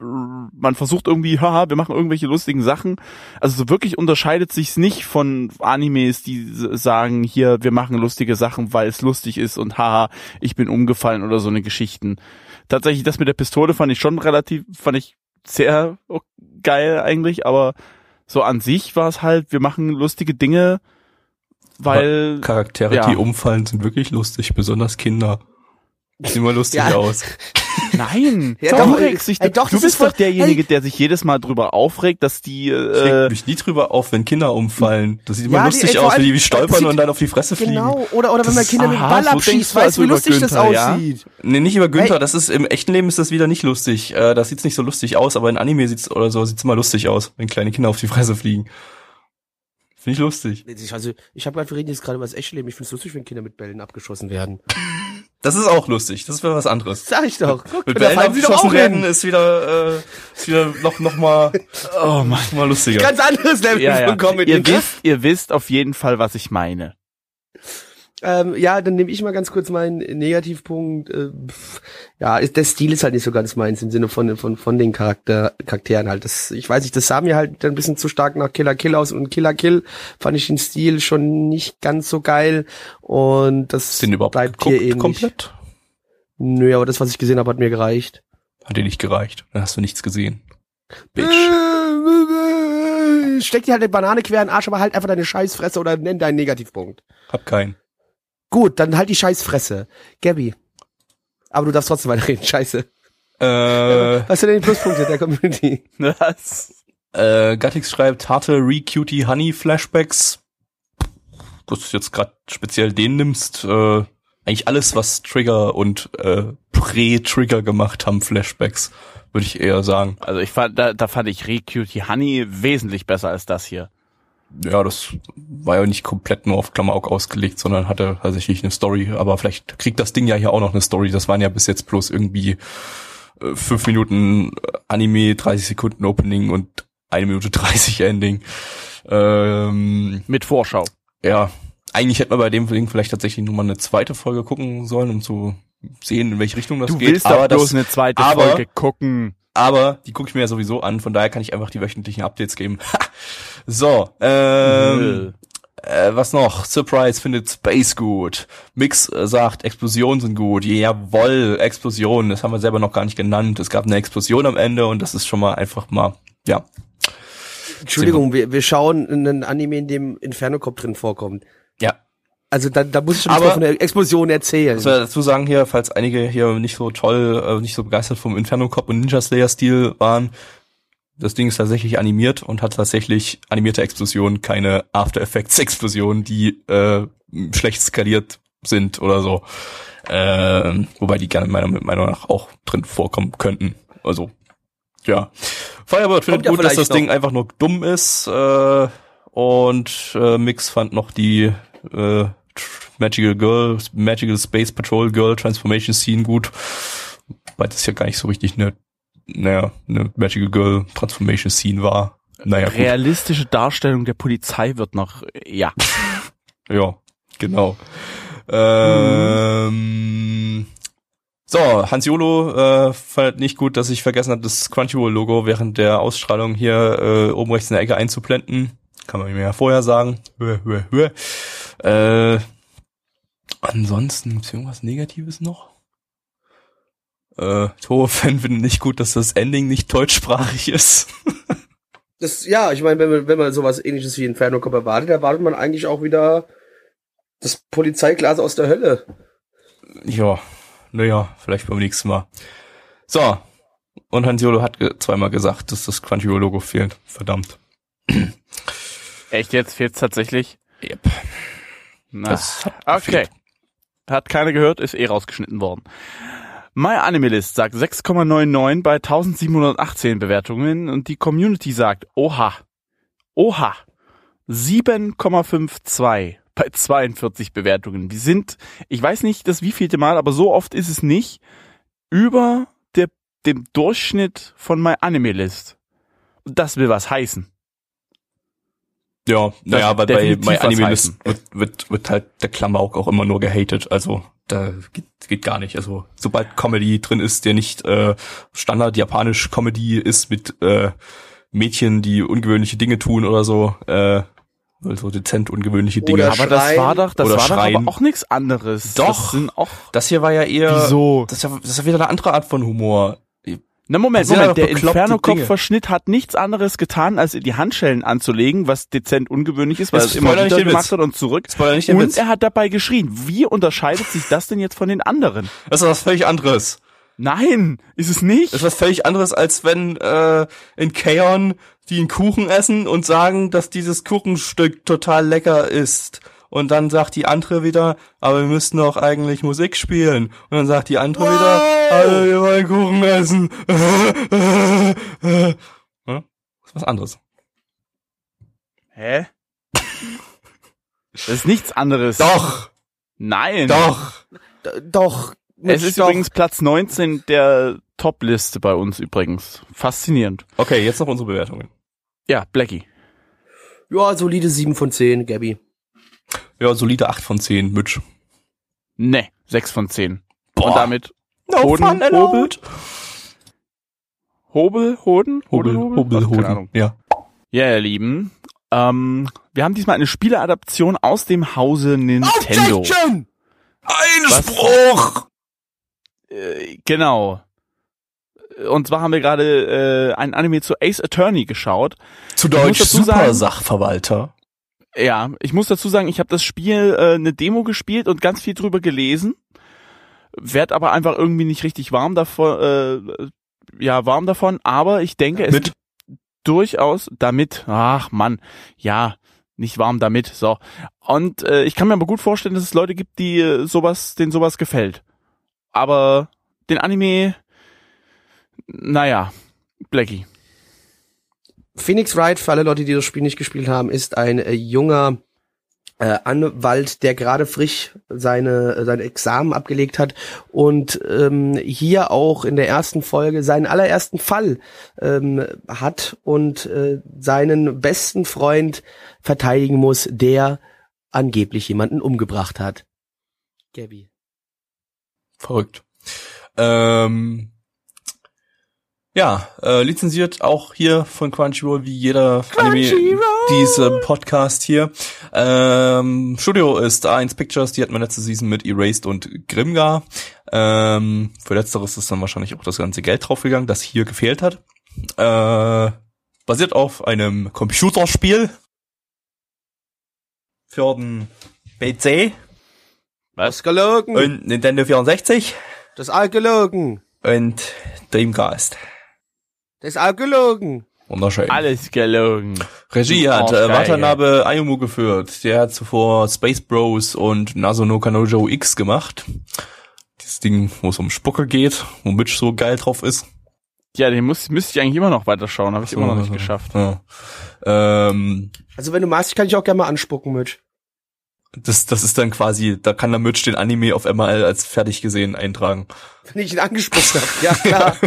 man versucht irgendwie, haha, wir machen irgendwelche lustigen Sachen. Also so wirklich unterscheidet sich's nicht von Animes, die sagen, hier, wir machen lustige Sachen, weil es lustig ist und haha, ich bin umgefallen oder so eine Geschichten. Tatsächlich, das mit der Pistole fand ich schon relativ, fand ich sehr geil eigentlich, aber so an sich war es halt, wir machen lustige Dinge, weil Charaktere, Ja. die umfallen, sind wirklich lustig, besonders Kinder. Sieht immer [laughs] lustig Ja. aus. [laughs] [laughs] Nein, Ja, du doch, regst dich, ey, doch, du das bist voll- doch derjenige, hey. der sich jedes Mal drüber aufregt, dass die Ich äh, reg mich nie drüber auf, wenn Kinder umfallen. Das sieht immer Ja, die- lustig ey, vor aus, wenn allem- die wie stolpern sieht- und dann auf die Fresse fliegen. Genau. Oder, oder wenn Das man Kinder mit dem Ball so abschießt, du also weißt du, wie lustig das Günther, ja? aussieht. Nee, nicht über Günther, das ist im echten Leben ist das wieder nicht lustig. Äh, das sieht's nicht so lustig aus, aber in Anime sieht's oder so sieht's immer lustig aus, wenn kleine Kinder auf die Fresse fliegen. Finde ich lustig. Ich- Also, ich habe gerade, wir reden jetzt gerade über das echte Leben. Ich finde es lustig, wenn Kinder mit Bällen abgeschossen werden. Das ist auch lustig. Das wäre was anderes. Sag ich doch. Guck, Mit Bällen fallen sie doch abgeschossen werden hin. ist wieder, äh, ist wieder noch, noch mal, [laughs] oh Mann, mal lustiger. Ganz anderes Level Ja, ja. von Comedy. Ihr wisst, ihr wisst auf jeden Fall, was ich meine. Ähm, ja, dann nehme ich mal ganz kurz meinen Negativpunkt. Äh, ja, ist, der Stil ist halt nicht so ganz meins im Sinne von von von den Charakter, Charakteren halt. Das, ich weiß nicht, das sah mir halt ein bisschen zu stark nach Killer Kill aus und Killer Kill fand ich den Stil schon nicht ganz so geil und das den überhaupt bleibt hier ähnlich. komplett? Nö, aber das, was ich gesehen habe, hat mir gereicht. Hat dir nicht gereicht. Dann hast du nichts gesehen. Bitch. Äh, Steck dir halt eine Banane quer in den Arsch, aber halt einfach deine Scheißfresse oder nenn deinen Negativpunkt. Hab keinen. Gut, dann halt die Scheißfresse. Gabby. Aber du darfst trotzdem weiterreden, [laughs] scheiße. Äh, Was sind denn die Pluspunkte der Community? [laughs] Was? äh, Gattix schreibt harte Re-Cutie Honey Flashbacks. Dass du jetzt gerade speziell den nimmst, äh, eigentlich alles, was Trigger und äh, Prä-Trigger gemacht haben, Flashbacks, würde ich eher sagen. Also ich fand, da, da fand ich Re-Cutie Honey wesentlich besser als das hier. Ja, das war ja nicht komplett nur auf Klamauk ausgelegt, sondern hatte tatsächlich eine Story. Aber vielleicht kriegt das Ding ja hier auch noch eine Story. Das waren ja bis jetzt bloß irgendwie äh, fünf Minuten Anime, 30 Sekunden Opening und eine Minute [laughs] 30 Ending. Ähm, Mit Vorschau. ja, eigentlich hätte man bei dem Ding vielleicht tatsächlich nur mal eine zweite Folge gucken sollen, um zu sehen, in welche Richtung das Du geht. willst doch bloß das, eine zweite aber- Folge gucken. Aber die gucke ich mir ja sowieso an, von daher kann ich einfach die wöchentlichen Updates geben. so, ähm, äh, was noch? Surprise findet Space gut. Mix äh, sagt, Explosionen sind gut. Jawoll, Explosionen. Das haben wir selber noch gar nicht genannt. Es gab eine Explosion am Ende und das ist schon mal einfach mal, ja. Entschuldigung, wir, wir schauen einen Anime, in dem Inferno Cop drin vorkommt. Also da, da muss ich schon Aber- mal von der Explosion erzählen. Wir dazu sagen hier, falls einige hier nicht so toll, äh, nicht so begeistert vom Inferno Cop und Ninja Slayer Stil waren, das Ding ist tatsächlich animiert und hat tatsächlich animierte Explosionen, keine After Effects Explosionen, die äh, schlecht skaliert sind oder so. Ähm, wobei die gerne meiner Meinung nach auch drin vorkommen könnten. Also ja. Firebird findet ja gut, dass das noch. Ding einfach nur dumm ist. Äh, und äh, Mix fand noch die äh, Magical Girl, Magical Space Patrol Girl Transformation Scene gut. Weil das ja gar nicht so richtig eine, naja, eine Magical Girl Transformation Scene war. Naja, gut. Realistische Darstellung der Polizei wird noch, ja. [laughs] Ja, genau. Ähm, so, Hans Jolo äh, fand nicht gut, dass ich vergessen habe, das Crunchyroll-Logo während der Ausstrahlung hier äh, oben rechts in der Ecke einzublenden. Kann man mir ja vorher sagen. Hö, hö, hö. Äh, ansonsten gibt's irgendwas Negatives noch? Äh, Toro-Fan findet nicht gut, dass das Ending nicht deutschsprachig ist. [laughs] Das, ja, ich meine, wenn man, wenn man sowas ähnliches wie Inferno Cop erwartet, erwartet man eigentlich auch wieder das Polizeiglas aus der Hölle. Ja, naja, vielleicht beim nächsten Mal. So, und Hans Jolo hat ge zweimal gesagt, dass das Crunchyroll-Logo fehlt. Verdammt. Echt jetzt fehlt's tatsächlich? Yep. Na, Das hat okay. gefehlt. Hat keiner gehört, ist eh rausgeschnitten worden. My Animalist sagt 6,99 bei 1718 Bewertungen und die Community sagt Oha. Oha. 7,52 bei 42 Bewertungen. Wir sind, ich weiß nicht das wievielte Mal, aber so oft ist es nicht, über der, dem Durchschnitt von My Animalist. Das will was heißen. Ja, naja, aber bei was Anime. List wird, wird, wird halt der Klamauk auch immer nur gehatet. Also da geht, geht gar nicht. Also sobald Comedy drin ist, der nicht äh, Standard japanisch Comedy ist mit äh, Mädchen, die ungewöhnliche Dinge tun oder so, äh, also dezent ungewöhnliche Dinge. Oder Aber das war doch, das oder war doch schreien. aber auch nichts anderes. Doch. Das sind auch, das hier war ja eher. wieso? Das ist ja, das ist ja wieder eine andere Art von Humor. Na Moment, Moment, der Inferno-Kopf-Verschnitt hat nichts anderes getan, als die Handschellen anzulegen, was dezent ungewöhnlich ist, weil es immer wieder gemacht hat und zurück. Und er hat dabei geschrien. Wie unterscheidet sich das denn jetzt von den anderen? Das ist was völlig anderes. Nein, ist es nicht. Das ist was völlig anderes, als wenn äh, in Kaon die einen Kuchen essen und sagen, dass dieses Kuchenstück total lecker ist. Und dann sagt die andere wieder, aber wir müssten doch eigentlich Musik spielen. Und dann sagt die andere wieder, also wir wollen Kuchen essen. ja? Das [laughs] ist was anderes. Hä? Das ist nichts anderes. Doch, Nein. doch. D- Doch. Es ist doch. übrigens Platz 19 der Top-Liste bei uns übrigens. Faszinierend. Okay, jetzt noch unsere Bewertungen. Ja, Blackie. Ja, solide 7 von 10, Gabby. Ja, solide 8 von 10, Mitch. Ne, 6 von 10. Boah. Und damit No Hoden, fun allowed. Hobel, Hobel, Hoden, Hobel, Hobel, Ach, keine Hoden. Ahnung. Ja. Ja, ihr Lieben. Ähm, wir haben diesmal eine Spieleadaption aus dem Hause Nintendo. Objection! Einspruch! Äh, genau. Und zwar haben wir gerade äh, ein Anime zu Ace Attorney geschaut. Zu Deutsch dazu sagen- Super Sachverwalter. Ja, ich muss dazu sagen, ich habe das Spiel äh, eine Demo gespielt und ganz viel drüber gelesen. Werd aber einfach irgendwie nicht richtig warm davon, äh, ja, warm davon, aber ich denke, es Mit? durchaus damit, ach Mann, ja, nicht warm damit, so. Und äh, ich kann mir aber gut vorstellen, dass es Leute gibt, die äh, sowas, denen sowas gefällt. Aber den Anime, naja, Blackie. Phoenix Wright, für alle Leute, die das Spiel nicht gespielt haben, ist ein äh, junger äh, Anwalt, der gerade frisch seine sein Examen abgelegt hat und ähm, hier auch in der ersten Folge seinen allerersten Fall ähm, hat und äh, seinen besten Freund verteidigen muss, der angeblich jemanden umgebracht hat. Gabby. Verrückt. Ähm, ja, äh, lizenziert auch hier von Crunchyroll, wie jeder Anime, dieser Podcast hier. Ähm, Studio ist A1 Pictures, die hatten wir letzte Season mit Erased und Grimgar. Ähm, für letzteres ist dann wahrscheinlich auch das ganze Geld draufgegangen, das hier gefehlt hat. Äh, basiert auf einem Computerspiel für den PC Das ist gelogen. und Nintendo 64 Das ist all gelogen. und Dreamcast. Das ist all gelogen. Wunderschön. Alles gelogen. Regie hat Oh, äh. Watanabe Ayumu geführt. Der hat zuvor Space Bros und Nasono Kanojo X gemacht. Dieses Ding, wo es um Spucke geht, wo Mitch so geil drauf ist. Ja, den muss, müsste ich eigentlich immer noch weiterschauen, habe ich immer noch nicht geschafft. Ja. Ähm, Also wenn du magst, kann ich auch gerne mal anspucken, Mitch. das, das ist dann quasi, da kann der Mitch den Anime auf MRL als fertig gesehen eintragen. Wenn ich ihn angespuckt habe. Ja, klar. [laughs]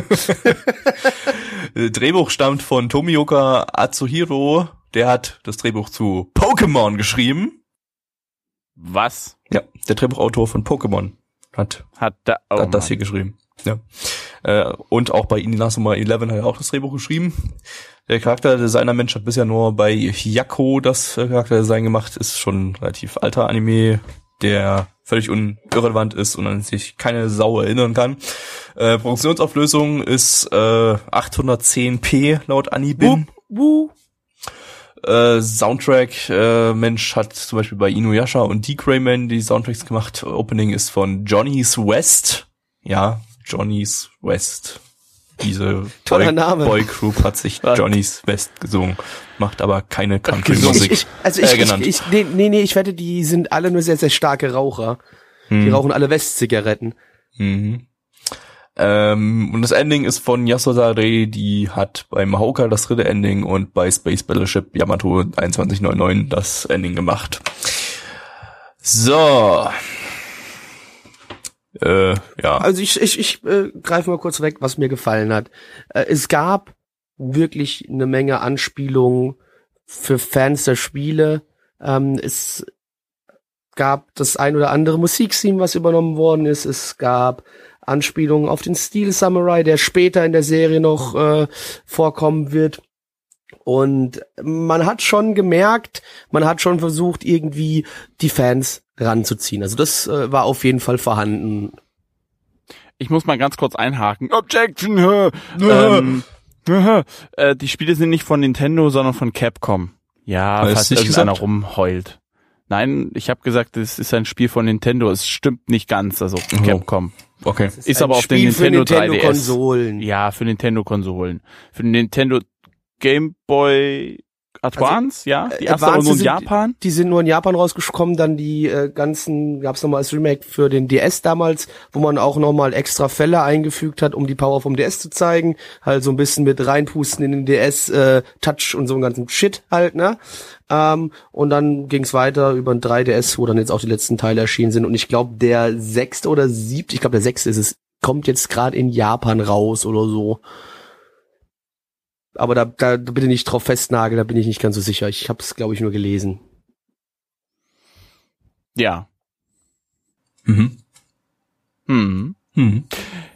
Äh, Drehbuch stammt von Tomioka Atsuhiro. Der hat das Drehbuch zu Pokémon geschrieben. Was Ja, der Drehbuchautor von Pokémon hat hat da, oh hat das hier geschrieben. Ja. Äh, und auch bei Inazuma 11 hat er auch das Drehbuch geschrieben. Der Charakterdesigner Mensch hat bisher nur bei Hyako das äh, Charakterdesign gemacht, ist schon ein relativ alter Anime, der völlig unirrelevant ist und an sich keine Sau erinnern kann. Äh, Produktionsauflösung ist äh, 810p laut Anibin. Wuh. Äh, Soundtrack, äh, Mensch hat zum Beispiel bei Inuyasha und Deke Rayman die Soundtracks gemacht. Opening ist von Johnny's West. Ja, Johnny's West. Diese [laughs] Toller Boy, Name. Boy Group hat sich? Johnny's West gesungen, macht aber keine gesungen. Ich, Country-Musik. ich, also äh, ich, ich, nee, nee, ich wette, die sind alle nur sehr, sehr starke Raucher. Die Hm. rauchen alle West-Zigaretten. Mhm. Ähm, und das Ending ist von Yasuda Rei, die hat bei Mahoka das dritte Ending und bei Space Battleship Yamato 2199 das Ending gemacht. So. Äh, ja. Also ich, ich, ich äh, greife mal kurz weg, was mir gefallen hat. Äh, es gab wirklich eine Menge Anspielungen für Fans der Spiele. Ähm, es gab das ein oder andere Musiktheme, was übernommen worden ist. Es gab Anspielungen auf den Steel Samurai, der später in der Serie noch äh, vorkommen wird. Und man hat schon gemerkt, man hat schon versucht, irgendwie die Fans ranzuziehen. Also das äh, war auf jeden Fall vorhanden. Ich muss mal ganz kurz einhaken. Objection! hä? ähm, äh, die Spiele sind nicht von Nintendo, sondern von Capcom. Ja, Hast falls irgendeiner gesagt? rumheult. Nein, ich habe gesagt, es ist ein Spiel von Nintendo. Es stimmt nicht ganz, also Capcom. Okay. Ist ein aber auf den Spiel für Nintendo 3DS. Nintendo-Konsolen. Ja, für Nintendo-Konsolen. Für den Nintendo Game Boy Advance, ja. Die erste aber Advance nur in sind- Japan. Die sind nur in Japan rausgekommen, dann die äh, ganzen, gab's noch nochmal als Remake für den DS damals, wo man auch nochmal extra Fälle eingefügt hat, um die Power vom DS zu zeigen. Halt so ein bisschen mit reinpusten in den DS, äh, Touch und so einen ganzen Shit halt, ne? Ähm, und dann ging's weiter über ein 3DS, wo dann jetzt auch die letzten Teile erschienen sind. Und ich glaube, der sechste oder siebte, ich glaube der sechste ist es, kommt jetzt gerade in Japan raus oder so. Aber da, da bitte nicht drauf festnageln, da bin ich nicht ganz so sicher. Ich habe es, glaube ich, nur gelesen. Ja. Mhm. Hm. Mhm.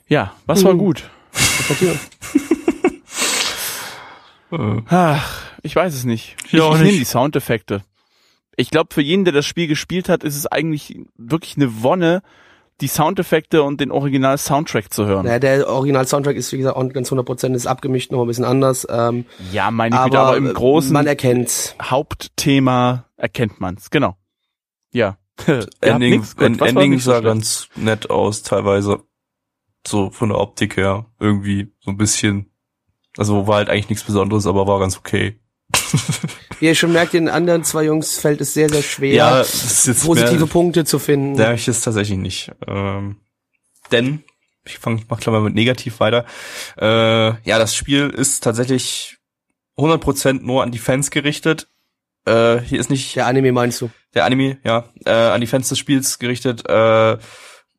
Ja, was war Mhm. gut? Was hat dir? [laughs] Äh, Ach, ich weiß es nicht. Ich, Ja, auch ich nehme nicht. die Soundeffekte. Ich glaube, für jeden, der das Spiel gespielt hat, ist es eigentlich wirklich eine Wonne, die Soundeffekte und den Original-Soundtrack zu hören. Naja, der Original-Soundtrack ist, wie gesagt, auch ganz 100% ist abgemischt, noch ein bisschen anders. Ähm, Ja, meine aber, Güte, aber im großen Man erkennt's. Hauptthema erkennt man's. Genau. Ja. [laughs] Ending, nix Ending so sah schlecht? ganz nett aus, teilweise. So von der Optik her. Irgendwie so ein bisschen. Also war halt eigentlich nichts Besonderes, aber war ganz okay. [laughs] Wie ihr schon merkt, den anderen zwei Jungs fällt es sehr, sehr schwer, Ja, positive mehr, Punkte zu finden. Habe ich es tatsächlich nicht. Ähm, denn, ich fange mach gleich mal mit negativ weiter. Äh, ja, das Spiel ist tatsächlich 100% nur an die Fans gerichtet. Äh, hier ist nicht Der Anime meinst du? der Anime, ja, äh, an die Fans des Spiels gerichtet. Äh,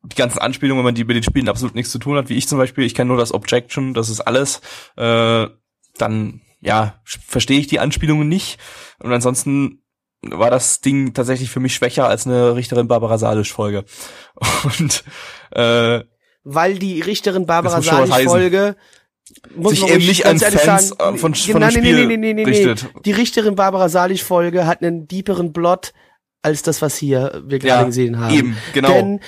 die ganzen Anspielungen, wenn man die mit den Spielen absolut nichts zu tun hat, wie ich zum Beispiel, ich kenne nur das Objection, das ist alles, äh, dann, ja, verstehe ich die Anspielungen nicht. Und ansonsten war das Ding tatsächlich für mich schwächer als eine Richterin Barbara Salisch-Folge. [laughs] Und äh, Weil die Richterin Barbara Das muss schon was heißen. Folge muss Sich eben nicht an Fans, sagen, äh, von- von Nein, nee, Spiel nee, nee, nee, nee. richtet. Die Richterin Barbara Salisch Folge hat einen deeperen Plot als das, was hier wir gerade Ja, gesehen haben. eben, genau. Denn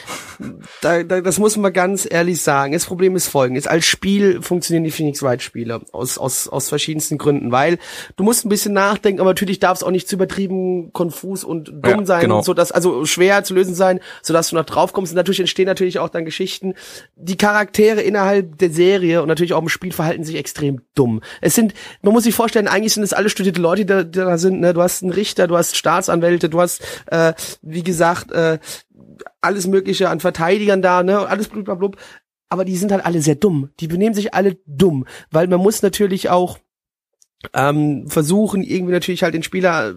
da, da, das muss man ganz ehrlich sagen. Das Problem ist folgendes. Als Spiel funktionieren die Phoenix Wright Spiele aus, aus, aus verschiedensten Gründen, weil du musst ein bisschen nachdenken, aber natürlich darf es auch nicht zu übertrieben konfus und dumm Ja, sein, genau. so dass also schwer zu lösen sein, so dass du noch drauf kommst. Und natürlich entstehen natürlich auch dann Geschichten. Die Charaktere innerhalb der Serie und natürlich auch im Spiel verhalten sich extrem dumm. Es sind, man muss sich vorstellen, eigentlich sind es alle studierte Leute, die da, die da sind. Ne? Du hast einen Richter, du hast Staatsanwälte, du hast, äh, wie gesagt, äh, alles Mögliche an Verteidigern da, ne, alles blub. Aber die sind halt alle sehr dumm. Die benehmen sich alle dumm, weil man muss natürlich auch ähm, versuchen, irgendwie natürlich halt den Spieler äh,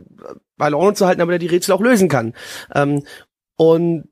bei Laune zu halten, damit er die Rätsel auch lösen kann. Ähm, und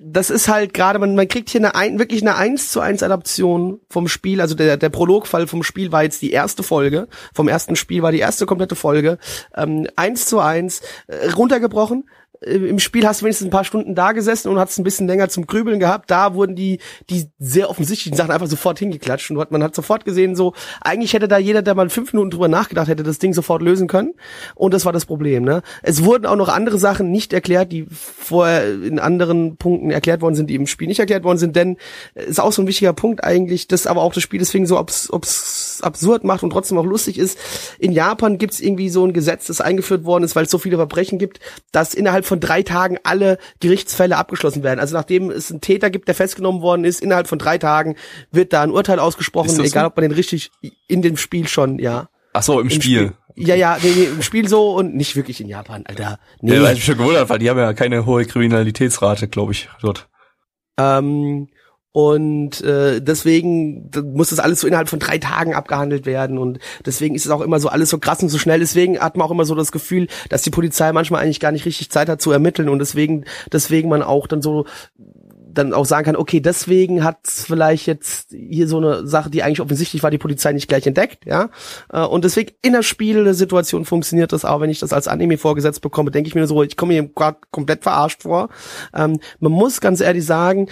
das ist halt gerade, man, man kriegt hier eine ein, wirklich eine 1 zu 1 Adaption vom Spiel. Also der, der Prologfall vom Spiel war jetzt die erste Folge. Vom ersten Spiel war die erste komplette Folge. Ähm, 1 zu 1, äh, runtergebrochen. Äh, Im Spiel hast du wenigstens ein paar Stunden da gesessen und hast ein bisschen länger zum Grübeln gehabt. Da wurden die, die sehr offensichtlichen Sachen einfach sofort hingeklatscht und man hat sofort gesehen, so, eigentlich hätte da jeder, der mal fünf Minuten drüber nachgedacht hätte, das Ding sofort lösen können. Und das war das Problem, ne? Es wurden auch noch andere Sachen nicht erklärt, die vorher in anderen Punkten erklärt worden sind, die im Spiel nicht erklärt worden sind, denn ist auch so ein wichtiger Punkt eigentlich, das aber auch das Spiel deswegen so abs abs absurd macht und trotzdem auch lustig ist. In Japan gibt's irgendwie so ein Gesetz, das eingeführt worden ist, weil es so viele Verbrechen gibt, dass innerhalb von drei Tagen alle Gerichtsfälle abgeschlossen werden. Also nachdem es einen Täter gibt, der festgenommen worden ist, innerhalb von drei Tagen wird da ein Urteil ausgesprochen, egal so? ob man den richtig in dem Spiel schon, ja. ach so, im, Im Spiel. Ja, ja, nee, nee, im Spiel so und nicht wirklich in Japan, Alter. Nee. Ja, hab ich mich schon gewundert, weil die haben ja keine hohe Kriminalitätsrate, glaube ich, dort. Ähm, und äh, deswegen muss das alles so innerhalb von drei Tagen abgehandelt werden und deswegen ist es auch immer so alles so krass und so schnell. Deswegen hat man auch immer so das Gefühl, dass die Polizei manchmal eigentlich gar nicht richtig Zeit hat zu ermitteln und deswegen deswegen man auch dann so dann auch sagen kann, okay, deswegen hat vielleicht jetzt hier so eine Sache, die eigentlich offensichtlich war, die Polizei nicht gleich entdeckt, ja. Äh, Und deswegen in der Spielsituation funktioniert das auch, wenn ich das als Anime vorgesetzt bekomme, denke ich mir so, ich komme hier gerade komplett verarscht vor. Ähm, man muss ganz ehrlich sagen,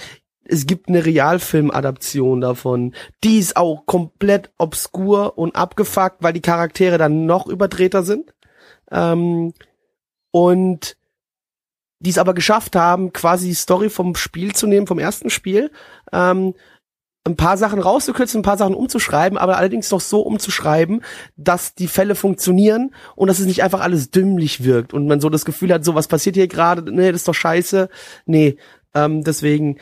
es gibt eine Realfilm-Adaption davon. Die ist auch komplett obskur und abgefuckt, weil die Charaktere dann noch überdrehter sind. Ähm, und die es aber geschafft haben, quasi die Story vom Spiel zu nehmen, vom ersten Spiel, ähm, ein paar Sachen rauszukürzen, ein paar Sachen umzuschreiben, aber allerdings noch so umzuschreiben, dass die Fälle funktionieren und dass es nicht einfach alles dümmlich wirkt und man so das Gefühl hat, so was passiert hier gerade, nee, das ist doch scheiße. Nee, ähm, deswegen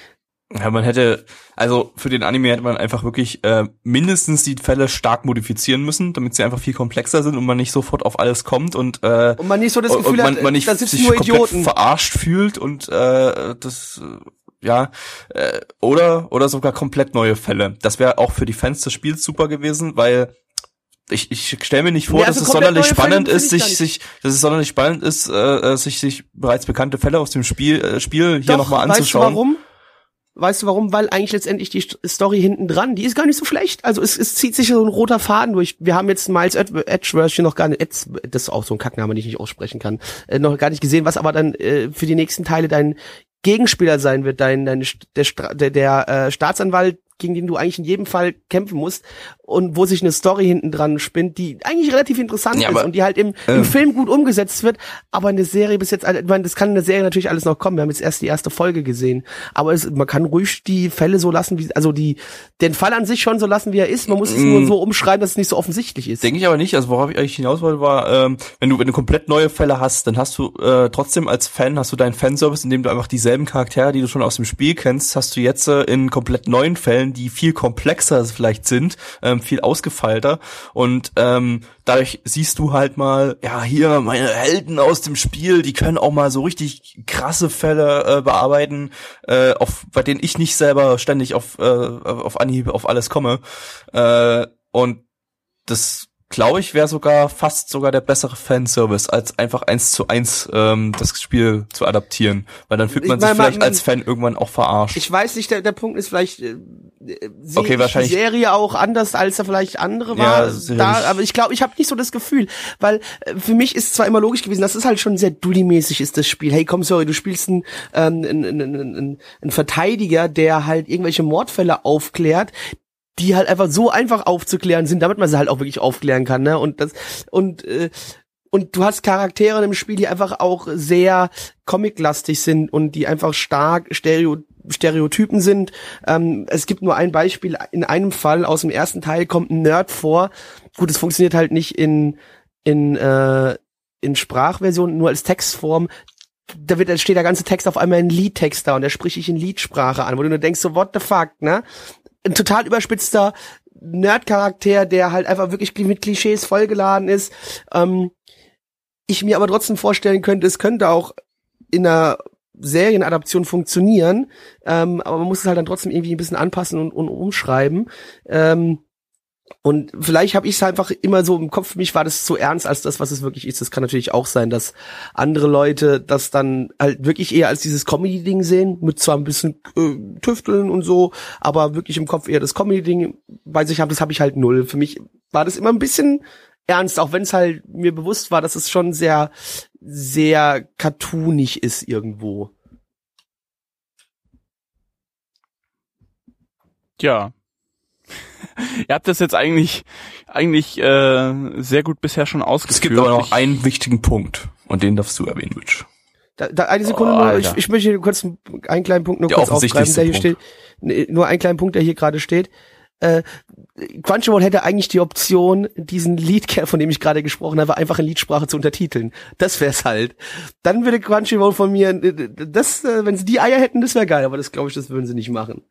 Ja, man hätte, also für den Anime hätte man einfach wirklich äh, mindestens die Fälle stark modifizieren müssen, damit sie einfach viel komplexer sind und man nicht sofort auf alles kommt und äh, Und man nicht so das Gefühl man, hat, man nicht da sitzen sich nur komplett Idioten. verarscht fühlt und äh, das äh, ja äh, oder oder sogar komplett neue Fälle. Das wäre auch für die Fans des Spiels super gewesen, weil ich, ich stelle mir nicht vor, dass also es komplett sonderlich Fälle spannend finde ist, sich sich dass es sonderlich spannend ist, äh, äh, sich sich bereits bekannte Fälle aus dem Spiel äh, Spiel hier nochmal anzuschauen. Weißt du warum? Weißt du warum? Weil eigentlich letztendlich die St- Story hinten dran, die ist gar nicht so schlecht. Also es, es zieht sich so ein roter Faden durch. Wir haben jetzt Miles Ed- Edgeworth hier noch gar nicht, Eds, das ist auch so ein Kackname, den ich nicht aussprechen kann, äh, noch gar nicht gesehen, was aber dann äh, für die nächsten Teile dein Gegenspieler sein wird, dein, dein der, der, der äh, Staatsanwalt, gegen den du eigentlich in jedem Fall kämpfen musst und wo sich eine Story hinten dran spinnt, die eigentlich relativ interessant Ja, ist aber, und die halt im, ähm, im Film gut umgesetzt wird, aber eine Serie bis jetzt, also, ich meine, das kann in der Serie natürlich alles noch kommen. Wir haben jetzt erst die erste Folge gesehen, aber es, man kann ruhig die Fälle so lassen, wie, also die, den Fall an sich schon so lassen, wie er ist. Man muss es Mm. nur so umschreiben, dass es nicht so offensichtlich ist. Denke ich aber nicht. Also worauf ich eigentlich hinaus wollte, war, ähm, wenn du wenn du komplett neue Fälle hast, dann hast du äh, trotzdem als Fan hast du deinen Fanservice, indem du einfach dieselben Charaktere, die du schon aus dem Spiel kennst, hast du jetzt äh, in komplett neuen Fällen, die viel komplexer vielleicht sind, ähm, viel ausgefeilter. Und ähm, dadurch siehst du halt mal, ja hier meine Helden aus dem Spiel, die können auch mal so richtig krasse Fälle äh, bearbeiten, äh, auf bei denen ich nicht selber ständig auf äh, auf Anhieb auf alles komme. Äh, und das glaube ich wäre sogar fast sogar der bessere Fanservice als einfach eins zu eins ähm, das Spiel zu adaptieren, weil dann fühlt Ich man mein, sich vielleicht man- als Fan irgendwann auch verarscht. Ich weiß nicht, der, der Punkt ist vielleicht, äh, sehe Okay, ich wahrscheinlich- die Serie auch anders, als er vielleicht andere Ja, war. sicherlich. da, aber ich glaube, ich habe nicht so das Gefühl, weil äh, für mich ist zwar immer logisch gewesen, das ist halt schon sehr Dully-mäßig ist das Spiel. Hey, komm, sorry, du spielst einen, ähm, einen, einen, einen, einen Verteidiger, der halt irgendwelche Mordfälle aufklärt, die halt einfach so einfach aufzuklären sind, damit man sie halt auch wirklich aufklären kann, ne? Und das und äh, und du hast Charaktere im Spiel, die einfach auch sehr comiclastig sind und die einfach stark Stereo Stereotypen sind. Ähm, es gibt nur ein Beispiel. In einem Fall aus dem ersten Teil kommt ein Nerd vor. Gut, es funktioniert halt nicht in in äh, in Sprachversion, nur als Textform. Da wird, da steht der ganze Text auf einmal in Liedtext da und der spricht dich in Liedsprache an, wo du nur denkst so, what the fuck, ne? Ein total überspitzter Nerd-Charakter, der halt einfach wirklich mit Klischees vollgeladen ist. Ähm, ich mir aber trotzdem vorstellen könnte, es könnte auch in einer Serienadaption funktionieren, ähm, aber man muss es halt dann trotzdem irgendwie ein bisschen anpassen und, und umschreiben. Ähm, und vielleicht habe ich es einfach immer so im Kopf, für mich war das zu ernst als das, was es wirklich ist. Das kann natürlich auch sein, dass andere Leute das dann halt wirklich eher als dieses Comedy-Ding sehen, mit zwar ein bisschen äh, Tüfteln und so, aber wirklich im Kopf eher das Comedy-Ding bei sich haben, das habe ich halt null. Für mich war das immer ein bisschen ernst, auch wenn es halt mir bewusst war, dass es schon sehr, sehr cartoonig ist irgendwo. Ja. Ihr habt das jetzt eigentlich eigentlich äh, sehr gut bisher schon ausgeführt. es gibt aber noch Ich- einen wichtigen Punkt und den darfst du erwähnen, Mitch. Da, da eine Sekunde Oh, nur, ich, ich möchte hier kurz einen einen kleinen Punkt nur Der kurz aufgreifen, der hier steht. offensichtlichste Nee, nur einen kleinen Punkt, der hier gerade steht. Äh, Crunchyroll hätte eigentlich die Option, diesen Liedkern, von dem ich gerade gesprochen habe, einfach in Liedsprache zu untertiteln. Das wär's halt. Dann würde Crunchyroll von mir, äh, das, äh, wenn sie die Eier hätten, das wäre geil, aber das glaube ich, das würden sie nicht machen.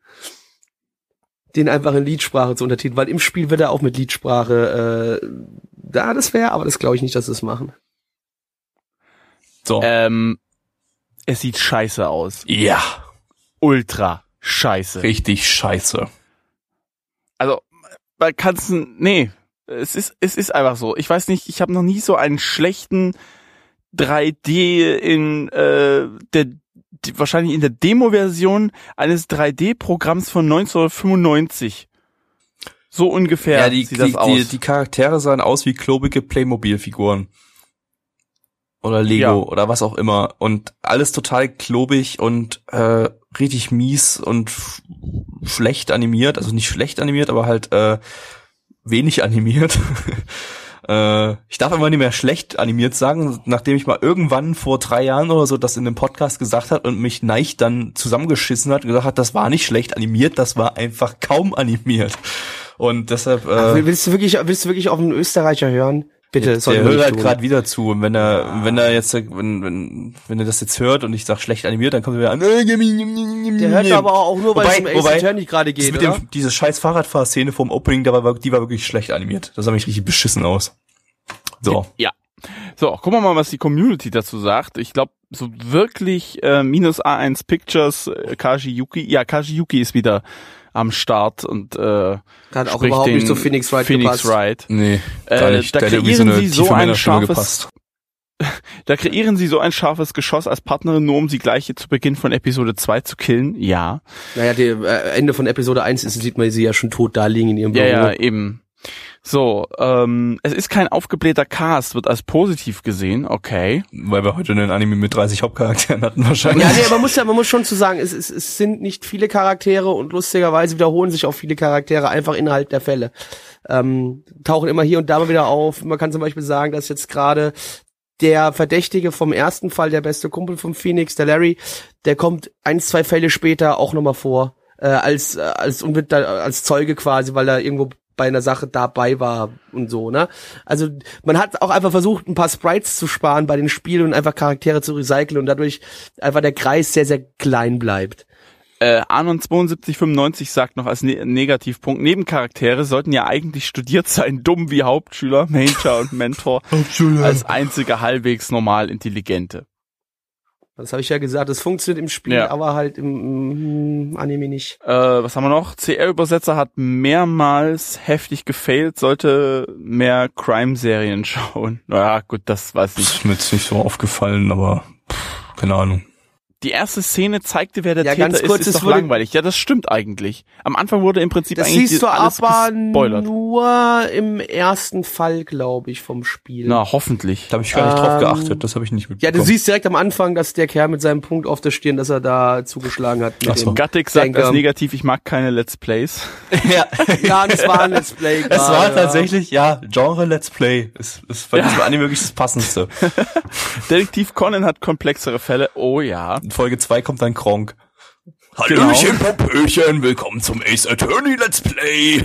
Den einfach in Liedsprache zu untertiteln, weil im Spiel wird er auch mit Liedsprache, äh, da das wäre, aber das glaube ich nicht, dass sie es machen. So. ähm, es sieht scheiße aus. ja, Ultra scheiße. richtig scheiße. Also man kann's nee, es ist es ist einfach so. Ich weiß nicht, ich habe noch nie so einen schlechten 3D in äh, der wahrscheinlich in der Demo-Version eines 3D-Programms von 1995. So ungefähr Ja, die, sieht das die, aus. die, die Charaktere sahen aus wie klobige Playmobil-Figuren. Oder Lego Ja. oder was auch immer. Und alles total klobig und äh, richtig mies und schlecht animiert. Also nicht schlecht animiert, aber halt äh, wenig animiert. [laughs] äh, ich darf immer nicht mehr schlecht animiert sagen, nachdem ich mal irgendwann vor drei Jahren oder so das in einem Podcast gesagt hat und mich Neich dann zusammengeschissen hat und gesagt hat, das war nicht schlecht animiert, das war einfach kaum animiert. Und deshalb, Ach, äh, willst du wirklich, willst du wirklich auf einen Österreicher hören? Bitte, Der sollten wir hört halt gerade wieder zu. Und wenn er, wenn er jetzt, wenn, wenn, wenn er das jetzt hört und ich sag schlecht animiert, dann kommt er wieder an. "Äh, Der hört aber auch nur, weil Wobei- es um Ace wobei, Attorney gerade geht, mit oder? dem, diese scheiß Fahrradfahrszene vom Opening, da war, die war wirklich schlecht animiert. Das sah mich richtig beschissen aus. So. Ja. So, gucken wir mal, was die Community dazu sagt. Ich glaube, so wirklich äh, minus A1 Pictures, äh, Kaji Yuki. Ja, Kaji Yuki ist wieder am Start und äh, Hat auch spricht überhaupt nicht den zu Phoenix Wright Phoenix gepasst. Wright. Nee, gar Äh, da kreieren eine sie so ein scharfes- [laughs] Da kreieren sie so ein scharfes Geschoss als Partnerin, nur um sie gleich zu Beginn von Episode 2 zu killen. Ja. Naja, die, äh, Ende von Episode 1 ist, sieht man sie ja schon tot da liegen in ihrem Ja, Büro. ja, eben. So, ähm, es ist kein aufgeblähter Cast, wird als positiv gesehen, okay. Weil wir heute einen Anime mit 30 Hauptcharakteren hatten wahrscheinlich. Ja, nee, man muss ja, man muss schon zu sagen, es, es, es sind nicht viele Charaktere und lustigerweise wiederholen sich auch viele Charaktere einfach innerhalb der Fälle. Ähm, tauchen immer hier und da mal wieder auf. Man kann zum Beispiel sagen, dass jetzt gerade der Verdächtige vom ersten Fall, der beste Kumpel vom Phoenix, der Larry, der kommt ein, zwei Fälle später auch nochmal vor, äh, als, äh, als, und wird da, als Zeuge quasi, weil er irgendwo bei einer Sache dabei war und so, ne? Also man hat auch einfach versucht, ein paar Sprites zu sparen bei den Spielen und einfach Charaktere zu recyceln und dadurch einfach der Kreis sehr, sehr klein bleibt. Äh, Anon 7295 sagt noch als ne Negativpunkt, Nebencharaktere sollten ja eigentlich studiert sein, dumm wie Hauptschüler, Major und Mentor, [laughs] als einzige halbwegs normal intelligente. Das habe ich ja gesagt, das funktioniert im Spiel, Ja. aber halt im, im Anime nicht. Äh, was haben wir noch? CR-Übersetzer hat mehrmals heftig gefailt, sollte mehr Crime-Serien [laughs] schauen. Naja, gut, das weiß ich. Das ist mir jetzt nicht so aufgefallen, aber pff, keine Ahnung. Die erste Szene zeigte, wer der Ja, Täter ganz kurz, ist, es ist doch wurde- langweilig. Ja, das stimmt eigentlich. Am Anfang wurde im Prinzip Das eigentlich siehst du alles aber gespoilert. nur im ersten Fall, glaube ich, vom Spiel. Na, hoffentlich. Da habe ich gar nicht drauf Ähm, geachtet, das habe ich nicht Ja, mitbekommen. du siehst direkt am Anfang, dass der Kerl mit seinem Punkt auf der Stirn, dass er da zugeschlagen hat. Mit Ach so. dem Gattig sagt Denker. als negativ, ich mag keine Let's Plays. [laughs] ja, Ja, das war ein Let's Play. es gerade, war ja. tatsächlich, ja, Genre Let's Play. Es ist bei diesem Anime wirklich das Passendste. [laughs] Detektiv Conan hat komplexere Fälle. Oh ja. In Folge 2 kommt dann Kronk. Genau. Hallöchen, Popöchen, willkommen zum Ace Attorney Let's Play.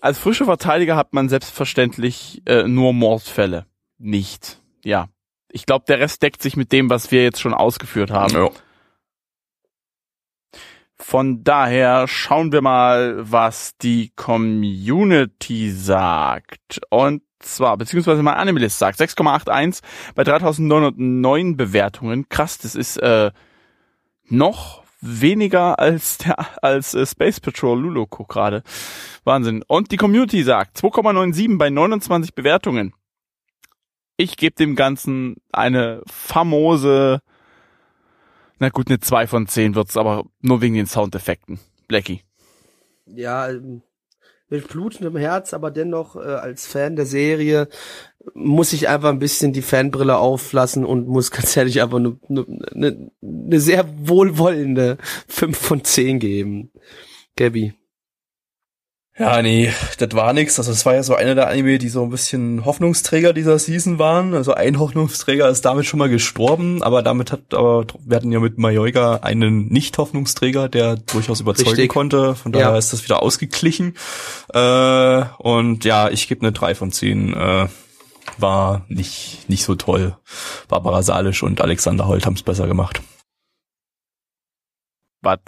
Als frischer Verteidiger hat man selbstverständlich äh, nur Mordfälle. Nicht. Ja. Ich glaube, der Rest deckt sich mit dem, was wir jetzt schon ausgeführt haben. Ja. Von daher schauen wir mal, was die Community sagt. Und zwar, beziehungsweise mein Animalist sagt 6,81 bei 3909 Bewertungen. Krass, das ist äh, noch weniger als der als äh, Space Patrol Luloko gerade. Wahnsinn. Und die Community sagt 2,97 bei 29 Bewertungen. Ich gebe dem Ganzen eine famose na gut, eine 2 von 10 wird's, aber nur wegen den Soundeffekten. Blackie. Ja, ähm, mit blutendem Herz, aber dennoch äh, als Fan der Serie muss ich einfach ein bisschen die Fanbrille auflassen und muss [laughs] ganz ehrlich einfach eine ne, ne, ne sehr wohlwollende 5 von 10 geben. Gabby. Ja, nee, das war nix. Also es war ja so einer der Anime, die so ein bisschen Hoffnungsträger dieser Season waren. Also ein Hoffnungsträger ist damit schon mal gestorben, aber damit hat, aber wir hatten ja mit Mayoiga einen Nicht-Hoffnungsträger, der durchaus überzeugen Richtig. konnte. Von daher Ja. ist das wieder ausgeglichen. Äh, und ja, ich gebe eine 3 von 10. Äh, war nicht, nicht so toll. Barbara Salisch und Alexander Holt haben's besser gemacht. Was?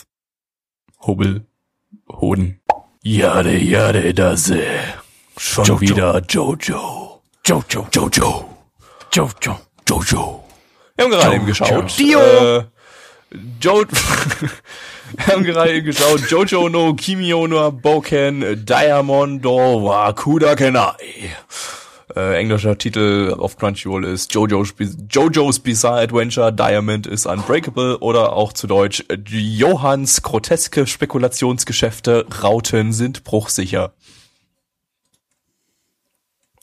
Hobel, Hoden. Jade, jade, das, äh, schon Jojo. wieder Jojo. Jojo. Jojo. Jojo. Jojo. Wir haben gerade eben geschaut. Dio. Äh, jo [laughs] Wir haben gerade eben geschaut. Jojo no Kimio no Boken Diamondo wa Kudakenai. Äh, englischer Titel auf Crunchyroll ist Jojo's, Biz- Jojo's Bizarre Adventure Diamond is Unbreakable oder auch zu Deutsch Johanns groteske Spekulationsgeschäfte Rauten sind bruchsicher.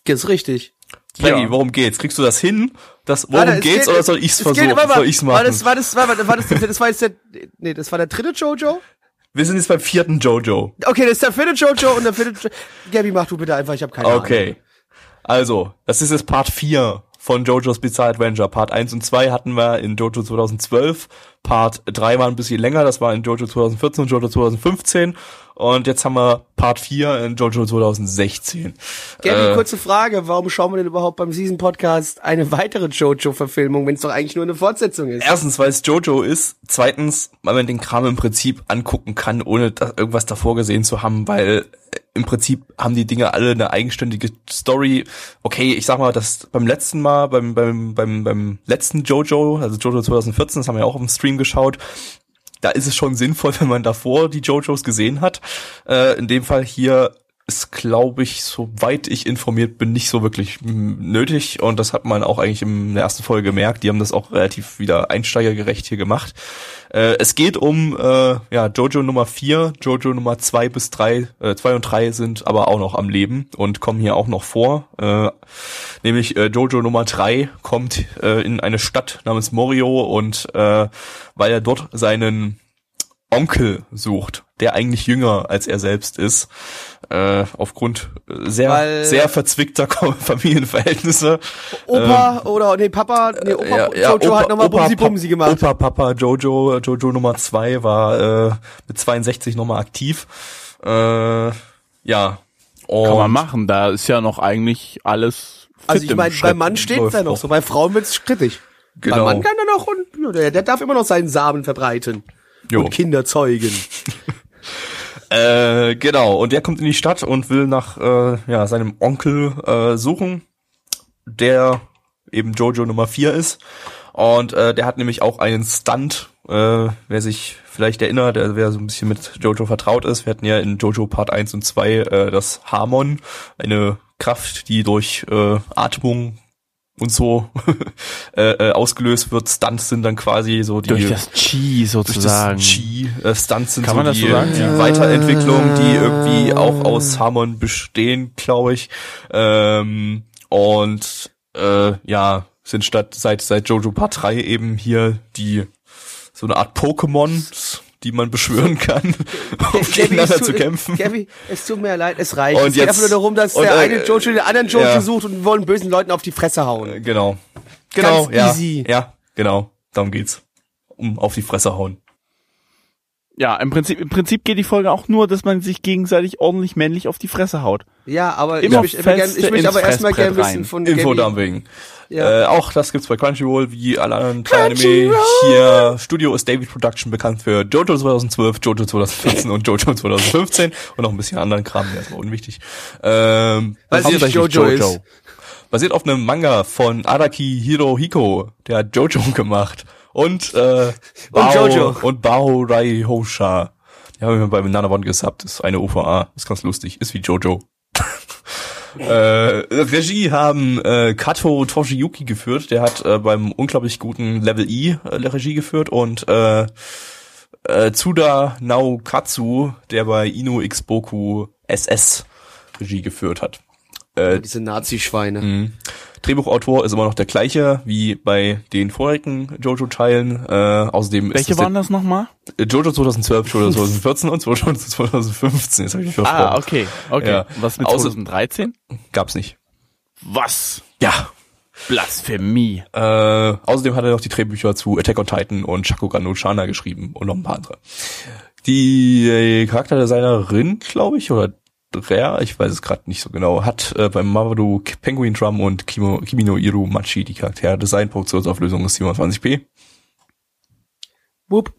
Ist richtig. Maggie, Ja. worum geht's? Kriegst du das hin? Das, worum es geht's geht- oder soll ich's es versuchen? geht- warte soll ich's machen? War das, war das, war, war, war das, das war jetzt der, nee, das war der dritte Jojo? Wir sind jetzt beim vierten Jojo. Okay, das ist der vierte Jojo und der vierte, Jo- Gabby, mach du bitte einfach, ich habe keine Ahnung. Okay. Also, das ist jetzt Part 4 von JoJo's Bizarre Adventure. Part 1 und 2 hatten wir in JoJo 2012. Part 3 war ein bisschen länger, das war in JoJo 2014 und JoJo 2015. Und jetzt haben wir Part 4 in JoJo 2016. Gabby, Äh, kurze Frage, warum schauen wir denn überhaupt beim Season Podcast eine weitere Jojo-Verfilmung, wenn es doch eigentlich nur eine Fortsetzung ist? Erstens, weil es Jojo ist. Zweitens, weil man den Kram im Prinzip angucken kann, ohne da irgendwas davor gesehen zu haben, weil äh, im Prinzip haben die Dinge alle eine eigenständige Story. Okay, ich sag mal, das beim letzten Mal, beim, beim, beim, beim letzten Jojo, also Jojo 2014, das haben wir ja auch im Stream geschaut, da ist es schon sinnvoll, [laughs] wenn man davor die Jojos gesehen hat. Äh, in dem Fall hier ist, glaube ich, soweit ich informiert bin, nicht so wirklich nötig. Und das hat man auch eigentlich in der ersten Folge gemerkt. Die haben das auch relativ wieder einsteigergerecht hier gemacht. Äh, es geht um äh, ja, Jojo Nummer 4, Jojo Nummer 2 bis 3, äh, 2 und 3 sind aber auch noch am Leben und kommen hier auch noch vor. Äh, nämlich äh, Jojo Nummer 3 kommt äh, in eine Stadt namens Morio und äh, weil er dort seinen Onkel sucht, der eigentlich jünger als er selbst ist, äh, aufgrund äh, sehr Weil- sehr verzwickter [laughs] Familienverhältnisse. Opa oder, nee, Papa, nee, Opa, Ähm, Ja, ja, Jojo Opa- hat nochmal Bumsi Bumsi gemacht. Opa, Papa, Jojo, Jojo Nummer 2 war äh, mit 62 nochmal aktiv. Äh, ja. Und Kann man machen, da ist ja noch eigentlich alles fit also ich meine, beim Mann steht's ja noch so, bei Frauen wird's strittig. Genau. Beim Mann kann er noch und der darf immer noch seinen Samen verbreiten. Jo. Und Kinder zeugen. [laughs] Äh, genau, und der kommt in die Stadt und will nach äh, ja, seinem Onkel äh, suchen, der eben Jojo Nummer 4 ist. Und äh, der hat nämlich auch einen Stunt, äh, wer sich vielleicht erinnert, äh, wer so ein bisschen mit Jojo vertraut ist. Wir hatten ja in Jojo Part 1 und 2 äh, das Harmon, eine Kraft, die durch äh, Atmung und so [laughs] äh, äh, ausgelöst wird. Stunts sind dann quasi so die durch das Chi durch sozusagen. das Chi. Äh, Stunts sind Kann so man das die, so sagen? die Ja. Weiterentwicklung, die irgendwie auch aus Harmon bestehen, glaube ich. Ähm, und äh, ja, sind statt seit seit Jojo Part 3 eben hier die so eine Art Pokémon, die man beschwören kann, [laughs] um Gabby, gegeneinander es zu tut- kämpfen. Gabby, es tut mir leid, es reicht. Und es geht jetzt- einfach nur darum, dass und, der äh, eine Jojo den anderen Jojo ja. sucht und wollen bösen Leuten auf die Fresse hauen. Genau. Genau, Ganz ja. easy. Ja, genau. Darum geht's. Um auf die Fresse hauen. Ja, im Prinzip, im Prinzip geht die Folge auch nur, dass man sich gegenseitig ordentlich männlich auf die Fresse haut. Ja, aber Immer ich, möchte- ich, möchte gern, ich möchte aber erstmal gerne wissen von Infodumping. Ja. Äh, auch das gibt's bei Crunchyroll, wie alle anderen Anime. Hier, Studio ist David Production, bekannt für Jojo 2012, Jojo 2014 und Jojo 2015 und noch ein bisschen anderen Kram, der ist aber unwichtig. Ähm, Weil nicht hauptsächlich Jojo ist. Basiert auf einem Manga von Araki Hirohiko, der hat Jojo [laughs] gemacht. Und, äh, [laughs] Bao, Jojo. Und Bao Rai Hosha. Die haben wir bei Banana gesubbt, ist eine OVA, ist ganz lustig, ist wie Jojo. [laughs] äh, Regie haben äh, Kato Toshiyuki geführt, der hat äh, beim unglaublich guten Level E äh, Regie geführt und äh, äh, Tsuda Naokatsu, der bei Inu X Boku SS Regie geführt hat. Äh, Diese Nazi-Schweine. Drehbuchautor ist immer noch der gleiche wie bei den vorigen Jojo-Teilen. Äh, außerdem Welche waren das nochmal? das Jojo 2012, Jojo 2014 und Jojo 2015. Jetzt habe ich mich versprochen. Ah, okay, okay. Ja. Was mit Außer- 2013? Gab's nicht. Was? Ja. Blasphemie. Äh, außerdem hat er noch die Drehbücher zu Attack on Titan und Shakugan no Shana geschrieben und noch ein paar andere. Die äh, Charakterdesignerin, glaube ich, oder Rare, ich weiß es gerade nicht so genau, hat äh, beim Mamoru Penguin Drum und Kimo, Kimino Iru Machi die Charakterdesign, Produktionsauflösung ist 27p. Wupp.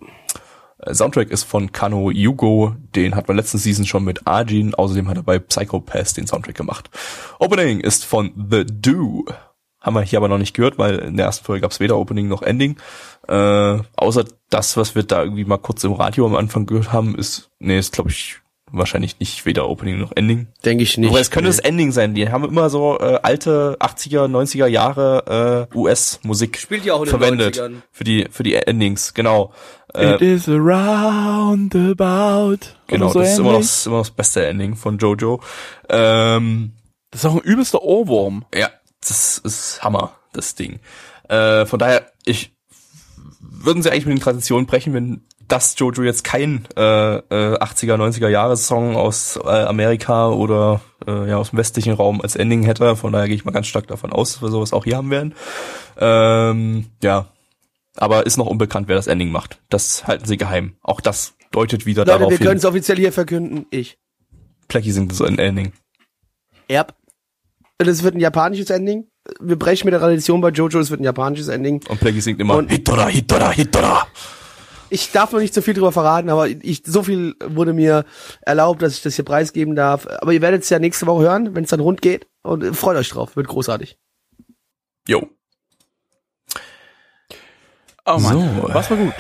Äh, Soundtrack ist von Kano Yugo, den hat man letzten Season schon mit Arjin, außerdem hat er bei Psycho Pass den Soundtrack gemacht. Opening ist von The Do. Haben wir hier aber noch nicht gehört, weil in der ersten Folge gab es weder Opening noch Ending. Äh, außer das, was wir da irgendwie mal kurz im Radio am Anfang gehört haben, ist, nee, ist glaube ich wahrscheinlich nicht weder Opening noch Ending. Denke ich nicht. Aber es könnte das Ending sein. Die haben immer so äh, alte 80er, 90er Jahre äh, US-Musik Spielt ja auch in den verwendet 90ern. für die für die Endings. Genau. Äh, It is around about. Genau, Oder so das ist immer noch, das ist immer noch das beste Ending von Jojo. Ähm, Das ist auch ein übelster Ohrwurm. ja, das ist Hammer, das Ding. Äh, von daher, ich würden sie eigentlich mit den Traditionen brechen, wenn dass Jojo jetzt kein äh, äh, 80er, 90er Jahre Song aus äh, Amerika oder äh, ja aus dem westlichen Raum als Ending hätte. Von daher gehe ich mal ganz stark davon aus, dass wir sowas auch hier haben werden. Ähm, ja, aber ist noch unbekannt, wer das Ending macht. Das halten sie geheim. Auch das deutet wieder Leute, darauf wir können hin. es offiziell hier verkünden. Ich. Plecky singt so ein Ending. Erb. Das wird ein japanisches Ending. Wir brechen mit der Tradition bei Jojo, es wird ein japanisches Ending. Und Plecky singt immer Und- Hitora, Hitora, Hitora. Ich darf noch nicht so viel drüber verraten, aber ich, so viel wurde mir erlaubt, dass ich das hier preisgeben darf. Aber ihr werdet es ja nächste Woche hören, wenn es dann rund geht. Und freut euch drauf, wird großartig. Jo, Oh Mann, So. was war gut?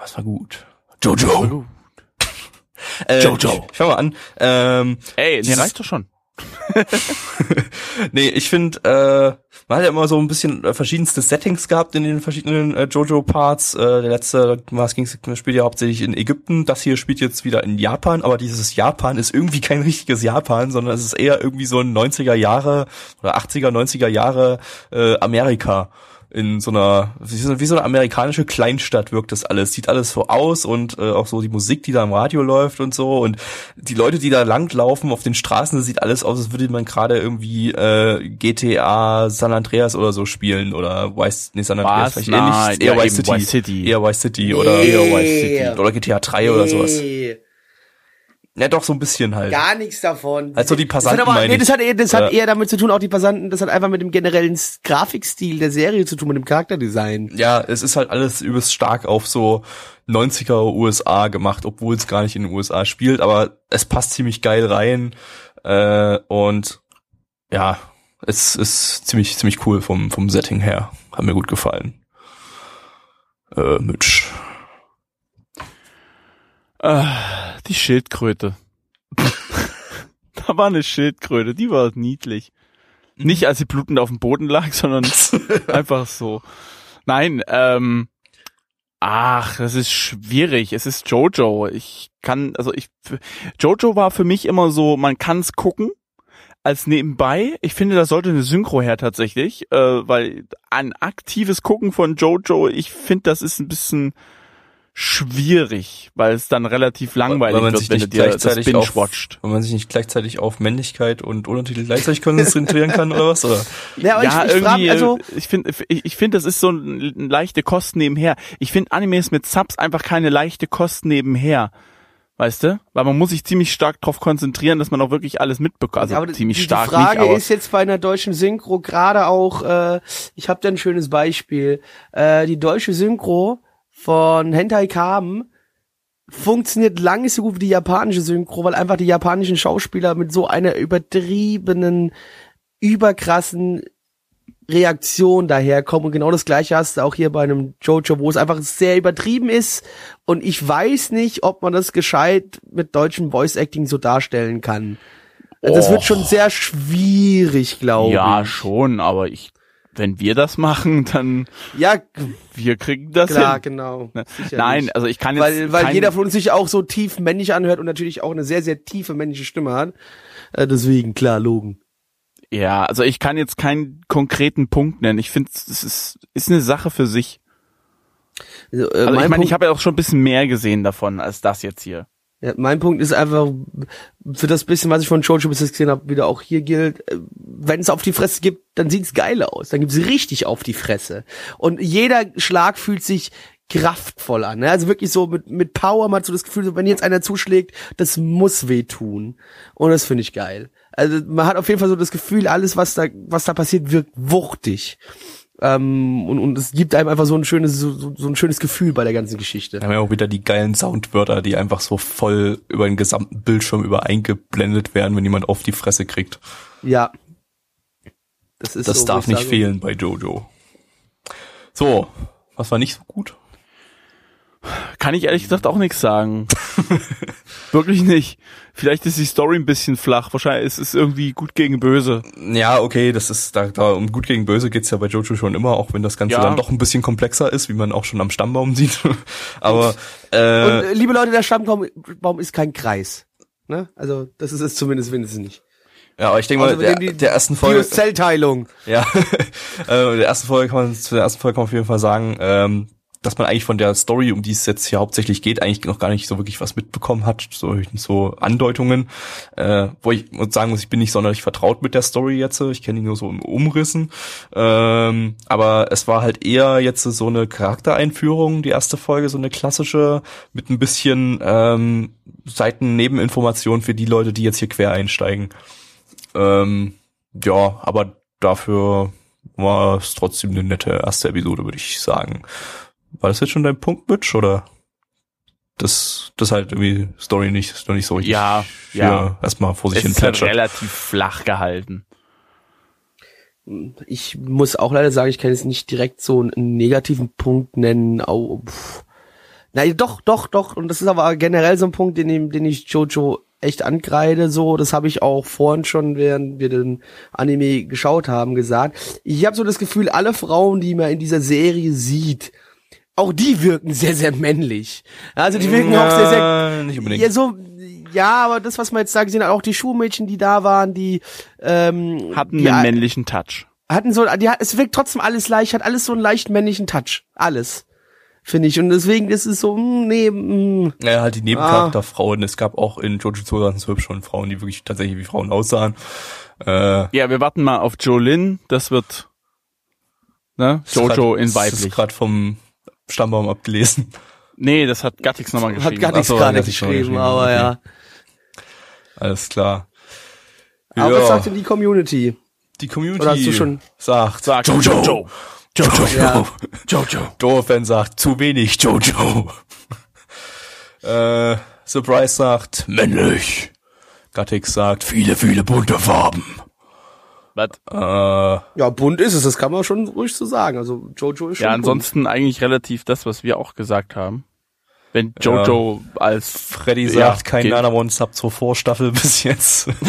das war gut. Jojo. Äh, Jojo. Ich fang mal an. Ähm, Ey, nee, reicht doch schon. [laughs] nee, ich finde, äh, man hat ja immer so ein bisschen äh, verschiedenste Settings gehabt in den verschiedenen äh, Jojo-Parts. Äh, der letzte, was ging's, spielt ja hauptsächlich in Ägypten. Das hier spielt jetzt wieder in Japan, aber dieses Japan ist irgendwie kein [laughs] richtiges Japan, sondern es ist eher irgendwie so ein 90er Jahre oder 80er, 90er Jahre äh, Amerika. In so einer, wie so, wie so eine amerikanische Kleinstadt wirkt das alles. Sieht alles so aus und äh, auch so die Musik, die da im Radio läuft und so. Und die Leute, die da langlaufen auf den Straßen, das sieht alles aus, als würde man gerade irgendwie äh, GTA San Andreas oder so spielen oder Vice, nee, San Andreas Was? vielleicht Nein, eher nicht, eher ja, Vice City. City. Eher Vice City oder, Nee. eher Vice City oder GTA 3 oder sowas. Ja, doch so ein bisschen halt. Gar nichts davon. Also die Passanten das hat aber, nee, das hat, eher, das hat Ja. eher damit zu tun, auch die Passanten, das hat einfach mit dem generellen Grafikstil der Serie zu tun, mit dem Charakterdesign. Ja, es ist halt alles übelst stark auf so 90er USA gemacht, obwohl es gar nicht in den USA spielt, aber es passt ziemlich geil rein äh, und ja, es ist ziemlich ziemlich cool vom vom Setting her, hat mir gut gefallen. Äh, Mitch. Äh, die Schildkröte. [laughs] da war eine Schildkröte, die war niedlich. Nicht als sie blutend auf dem Boden lag, [laughs] sondern [laughs] einfach so. Nein, ähm, ach, das ist schwierig. Es ist Jojo. Ich kann, also ich, Jojo war für mich immer so, man kann's gucken als nebenbei. Ich finde, da sollte eine Synchro her tatsächlich, äh, weil ein aktives Gucken von Jojo, ich finde, das ist ein bisschen schwierig, weil es dann relativ langweilig Weil man wird, sich wenn du nicht dir das gleichzeitig binge watcht. Wenn man sich nicht gleichzeitig auf Männlichkeit und Untertitel gleichzeitig konzentrieren kann oder was? Oder? [laughs] Ja, ja, ich, ich frage, irgendwie, also, ich finde, ich, ich finde, das ist so ein, ein leichte Kost nebenher. Ich finde Animes mit Subs einfach keine leichte Kost nebenher. Weißt du? Weil man muss sich ziemlich stark darauf konzentrieren, dass man auch wirklich alles mitbekommt. Also Ja, aber ziemlich die, stark die Frage nicht, aber ist jetzt bei einer deutschen Synchro gerade auch, äh, ich habe da ein schönes Beispiel. Äh, die deutsche Synchro von Hentai Kamen funktioniert lange nicht so gut wie die japanische Synchro, weil einfach die japanischen Schauspieler mit so einer übertriebenen, überkrassen Reaktion daherkommen und genau das gleiche hast du auch hier bei einem Jojo, wo es einfach sehr übertrieben ist und ich weiß nicht, ob man das gescheit mit deutschem Voice Acting so darstellen kann. Also Das wird schon sehr schwierig, glaube ja ich. schon, aber ich, wenn wir das machen, dann Ja, wir kriegen das klar, hin. genau. Ne? Sicherlich. Nein, also ich kann jetzt weil, weil jeder von uns sich auch so tief männlich anhört und natürlich auch eine sehr, sehr tiefe männliche Stimme hat. Äh, deswegen, klar, Logen. ja, also ich kann jetzt keinen konkreten Punkt nennen. Ich finde, es ist, ist eine Sache für sich. Also, äh, Also ich mein meine, ich habe ja auch schon ein bisschen mehr gesehen davon als das jetzt hier. Ja, mein Punkt ist einfach, für das bisschen, was ich von Jojo bis jetzt gesehen habe, wieder auch hier gilt, äh, wenn es auf die Fresse gibt, dann sieht's geil aus. Dann gibt's richtig auf die Fresse. Und jeder Schlag fühlt sich kraftvoll an. Ne? Also wirklich so mit, mit Power, man hat so das Gefühl, so, wenn jetzt einer zuschlägt, das muss wehtun. Und das finde ich geil. Also man hat auf jeden Fall so das Gefühl, alles, was da, was da passiert, wirkt wuchtig. Ähm, und, und es gibt einem einfach so ein schönes, so, so ein schönes Gefühl bei der ganzen Geschichte. Da haben wir auch wieder die geilen Soundwörter, die einfach so voll über den gesamten Bildschirm über eingeblendet werden, wenn jemand auf die Fresse kriegt. Ja. Das ist Das so, darf ich nicht fehlen bei Jojo. So, was war nicht so gut? Kann ich ehrlich gesagt auch nichts sagen. [laughs] Wirklich nicht. Vielleicht ist die Story ein bisschen flach. Wahrscheinlich ist es irgendwie gut gegen böse. Ja, okay, das ist da, da um gut gegen böse geht's ja bei Jojo schon immer, auch wenn das Ganze Ja. dann doch ein bisschen komplexer ist, wie man auch schon am Stammbaum sieht. [laughs] Aber Und äh, äh, liebe Leute, der Stammbaum Baum ist kein Kreis. Ne? Also das ist es zumindest wenigstens nicht. ja, aber ich denke mal, Also, der, die- der ersten Folge, Zellteilung. ja, [laughs] äh, der ersten Folge kann man, zu der ersten Folge kann man auf jeden Fall sagen, ähm, dass man eigentlich von der Story, um die es jetzt hier hauptsächlich geht, eigentlich noch gar nicht so wirklich was mitbekommen hat, so, so Andeutungen, äh, wo ich sagen muss, ich bin nicht sonderlich vertraut mit der Story jetzt, ich kenne die nur so im Umrissen, ähm, aber es war halt eher jetzt so eine Charaktereinführung, die erste Folge, so eine klassische, mit ein bisschen ähm, Seiten-Nebeninformationen für die Leute, die jetzt hier quer einsteigen. Ähm, ja, aber dafür war es trotzdem eine nette erste Episode, würde ich sagen. War das jetzt schon dein Punkt, Mitch, oder? Das, das halt irgendwie Story nicht, noch nicht so richtig. Ja, ja. Erstmal vor sich Es hin ist halt plätschert. relativ flach gehalten. Ich muss auch leider sagen, ich kann jetzt nicht direkt so einen negativen Punkt nennen. Pff. Na doch, doch, doch. Und das ist aber generell so ein Punkt, den, ich- den ich Jojo echt ankreide. So, das habe ich auch vorhin schon, während wir den Anime geschaut haben, gesagt. Ich habe so das Gefühl, alle Frauen, die man in dieser Serie sieht, auch die wirken sehr, sehr männlich. Also die wirken auch sehr, sehr Ja, nicht unbedingt. ja, so, ja, aber das, was man jetzt da gesehen hat, auch die Schulmädchen, die da waren, die ähm, Hatten die einen männlichen Touch. hatten so, die, hat- es wirkt trotzdem alles leicht, hat alles so einen leicht männlichen Touch. Alles. Finde ich. Und deswegen ist es so, mh, nee, mh. Ja, halt die Ah. Nebencharakterfrauen. Es gab auch in Jojo 2012 schon Frauen, die wirklich tatsächlich wie Frauen aussahen. Äh, Ja, wir warten mal auf Jolin. Das wird ne? ist Jojo grad- in ist weiblich. gerade vom Stammbaum abgelesen. Nee, das hat Gattix nochmal geschrieben. hat gar nichts so, sich schon geschrieben, geschrieben, aber okay. ja. Alles klar. Aber Ja, was sagt denn die Community? die Community Oder hast du schon- sagt, Sagt Jojo. Jojo. Jojo. Ja. Jojo. Doro-Fan sagt, zu wenig Jojo. äh, Surprise sagt, männlich. Gattix sagt, viele, viele bunte Farben. Was? Äh, Ja, bunt ist es, das kann man schon ruhig so sagen. Also Jojo ist schon Ja, bunt. ansonsten eigentlich relativ das, was wir auch gesagt haben. Wenn Jojo als Freddy Ja, sagt, kein geht. Nanamon Sub zur Vorstaffel bis jetzt. [laughs]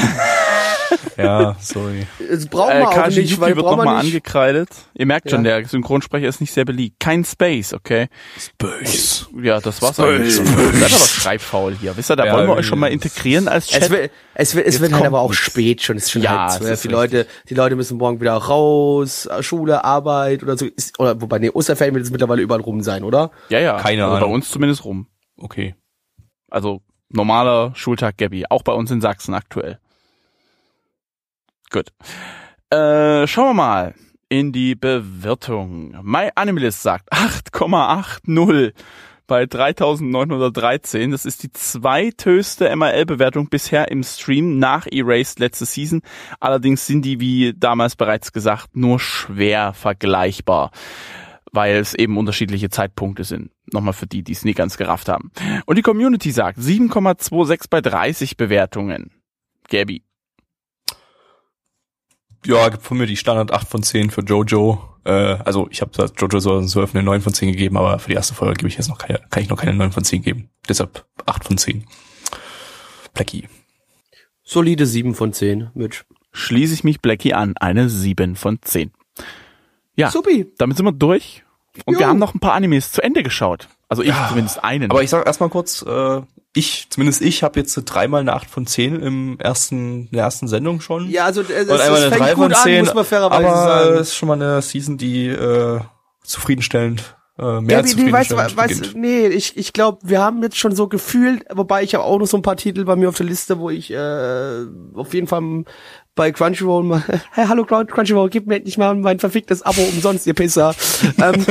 ja, sorry. Das brauchen äh, wir auch Kaji nicht, weil wird nochmal angekreidet. Ihr merkt schon, Ja. der Synchronsprecher ist nicht sehr beliebt. Kein Space, okay? Space. Ja, das war's Space, eigentlich. schon. Space. Seid aber schreibfaul hier. Wisst ihr, da Ja, wollen wir euch schon mal integrieren als Chat. Es wird, es wird, es Jetzt wird halt aber auch nichts. spät schon. Es ist schon Ja, halb es zwölf. ist Die Leute, die Leute müssen morgen wieder raus, Schule, Arbeit oder so. Ist, oder wobei, nee, Osterferien wird es mittlerweile überall rum sein, oder? ja, ja. Keine also Bei Ahnung. uns zumindest rum. Okay. Also normaler Schultag Gabby. Auch bei uns in Sachsen aktuell. Gut. Äh, schauen wir mal in die Bewertung. My Animalist sagt 8,80 bei 3913. Das ist die zweithöchste MRL-Bewertung bisher im Stream nach Erased letzte Season. Allerdings sind die, wie damals bereits gesagt, nur schwer vergleichbar weil es eben unterschiedliche Zeitpunkte sind. Nochmal für die, die es nie ganz gerafft haben. Und die Community sagt 7,26 bei 30 Bewertungen. Gabby. Ja, gibt von mir die Standard 8 von 10 für Jojo. Äh, also ich habe Jojo 2012 eine 9 von 10 gegeben, aber für die erste Folge gebe ich jetzt noch keine, kann ich noch keine 9 von 10 geben. Deshalb 8 von 10. Blackie. Solide 7 von 10, Mitch. Schließe ich mich Blackie an. Eine 7 von 10. Ja, Supi. damit sind wir durch. Und Jo. wir haben noch ein paar Animes zu Ende geschaut. Also ich Ja, zumindest einen. Aber ich sag erstmal kurz, äh, ich, zumindest ich, habe jetzt dreimal eine 8 von 10 im ersten, in der ersten Sendung schon. Ja, also es, Und einmal es eine fängt 3 von gut 10. an, muss man fairerweise aber sagen. es ist schon mal eine Season, die äh, zufriedenstellend, äh, mehr als Gabi, nee, weißt, weißt, nee, ich, ich glaube, wir haben jetzt schon so gefühlt, wobei ich habe auch noch so ein paar Titel bei mir auf der Liste, wo ich äh, auf jeden Fall bei Crunchyroll mal, [laughs] hey, hallo Crun- Crunchyroll, gib mir endlich mal mein verficktes Abo umsonst, ihr Pisser. [laughs] ähm,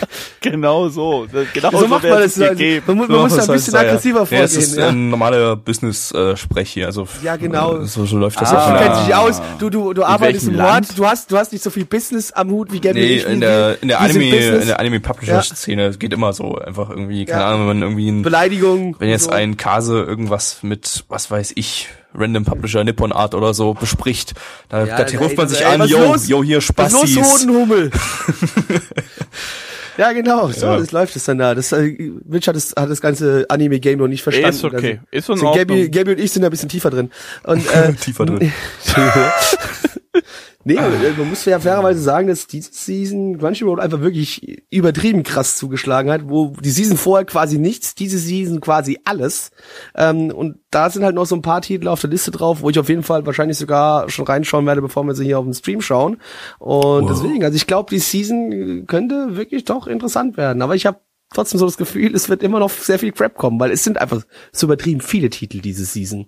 [laughs] genau so. Genau so macht man das. gegeben. Man, man muss da ein das bisschen heißt, ja. aggressiver Ja, vorgehen. es ist ja. ein normaler Business-Sprech hier. Also Ja, genau. So, so läuft das Ah. auch Du kennst dich aus, du, du, du arbeitest im Ort, Land? du hast, du hast nicht so viel Business am Hut wie Gabi. Nee, ich, in der, in der Anime, Business. in der Anime-Publisher-Szene es geht immer so. Einfach irgendwie, keine Ja. Ahnung, wenn man irgendwie ein, Beleidigung. wenn jetzt so. ein Kase irgendwas mit, was weiß ich, Random Publisher Nippon Art oder so bespricht, da, Ja, da ruft man sich ey, an, yo, los? yo, hier Was ist los, Spassis. Hodenhummel? [laughs] ja, genau, so, Ja. das läuft es dann da. Das, äh, Mitch hat das, hat das ganze Anime-Game noch nicht verstanden. Ist okay. Ist in Also, Ordnung. Gabi, Gabi und ich sind da ein bisschen tiefer drin. Und, äh, [laughs] Tiefer drin. [laughs] [laughs] Nee, äh, man muss ja fairerweise sagen, dass diese Season Crunchyroll einfach wirklich übertrieben krass zugeschlagen hat, wo die Season vorher quasi nichts, diese Season quasi alles. Ähm, und da sind halt noch so ein paar Titel auf der Liste drauf, wo ich auf jeden Fall wahrscheinlich sogar schon reinschauen werde, bevor wir sie hier auf dem Stream schauen. Und Wow. deswegen, also ich glaube, die Season könnte wirklich doch interessant werden. Aber ich habe trotzdem so das Gefühl, es wird immer noch sehr viel Crap kommen, weil es sind einfach so übertrieben viele Titel diese Season.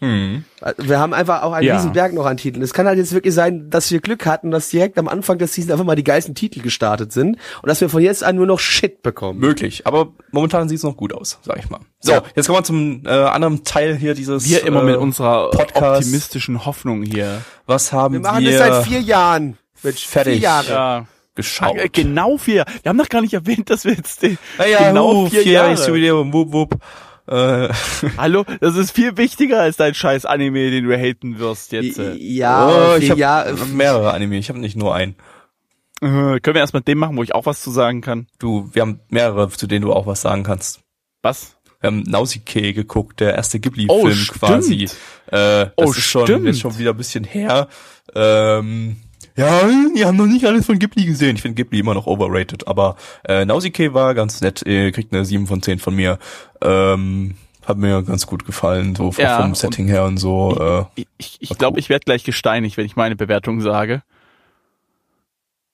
Hm. Wir haben einfach auch einen Ja. riesen Berg noch an Titeln. Es kann halt jetzt wirklich sein, dass wir Glück hatten, dass direkt am Anfang der Season einfach mal die geilsten Titel gestartet sind und dass wir von jetzt an nur noch Shit bekommen. Möglich, aber momentan sieht es noch gut aus, sag ich mal. So, Ja. jetzt kommen wir zum äh, anderen Teil hier dieses Wir immer äh, mit unserer Podcast. optimistischen Hoffnung hier. Was haben Wir wir, machen das seit vier Jahren. Mit Fertig. Vier Jahre. Ja. geschaut? Äh, Genau vier. Wir haben noch gar nicht erwähnt, dass wir jetzt den, Naja, genau uh, vier vierjähriges Jahre. Jubiläum, wupp, wupp. Äh, Hallo, das ist viel wichtiger als dein scheiß Anime, den du haten wirst jetzt. Äh, Ja, oh, ich habe Jahre. mehrere Anime, ich habe nicht nur einen. Äh, können wir erstmal den machen, wo ich auch was zu sagen kann? Du, wir haben mehrere, zu denen du auch was sagen kannst. Was? Wir haben Nausicaa geguckt, der erste Oh, Ghibli-Film stimmt. quasi. Äh, das Oh, ist schon, stimmt. jetzt schon wieder ein bisschen her. Ähm, ja, die haben noch nicht alles von Ghibli gesehen. Ich finde Ghibli immer noch overrated, aber äh, Nausicaa war ganz nett. Ihr kriegt eine 7 von 10 von mir. Ähm, hat mir ganz gut gefallen, so vom, Ja, vom Setting her und so. Äh, Ich, ich, ich glaube, ich werde gleich gesteinigt, wenn ich meine Bewertung sage.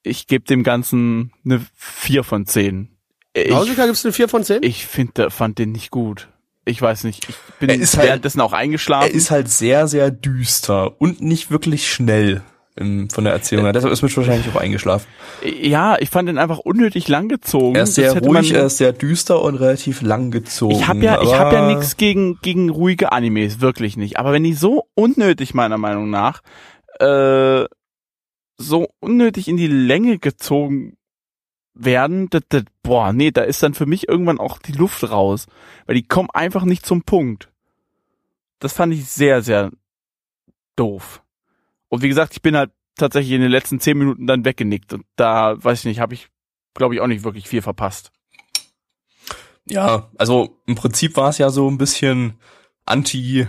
Ich gebe dem Ganzen eine vier von zehn. Ich, Nausicaa gibt's eine vier von zehn? ich finde, fand den nicht gut. Ich weiß nicht. Ich bin ist halt- währenddessen auch eingeschlafen. er ist halt sehr, sehr düster und nicht wirklich schnell im, von der Erzählung her. Deshalb ist mir wahrscheinlich auch eingeschlafen. ja, ich fand den einfach unnötig langgezogen. Er ist sehr ruhig, er ist sehr düster und relativ lang gezogen. Ich habe ja, ich habe ja nichts gegen gegen ruhige Animes, wirklich nicht. Aber wenn die so unnötig meiner Meinung nach äh, so unnötig in die Länge gezogen werden, das, das, boah, nee, da ist dann für mich irgendwann auch die Luft raus, weil die kommen einfach nicht zum Punkt. Das fand ich sehr, sehr doof. Und wie gesagt, ich bin halt tatsächlich in den letzten zehn Minuten dann weggenickt und da, weiß ich nicht, habe ich, glaube ich, auch nicht wirklich viel verpasst. Ja, also im Prinzip war es ja so ein bisschen anti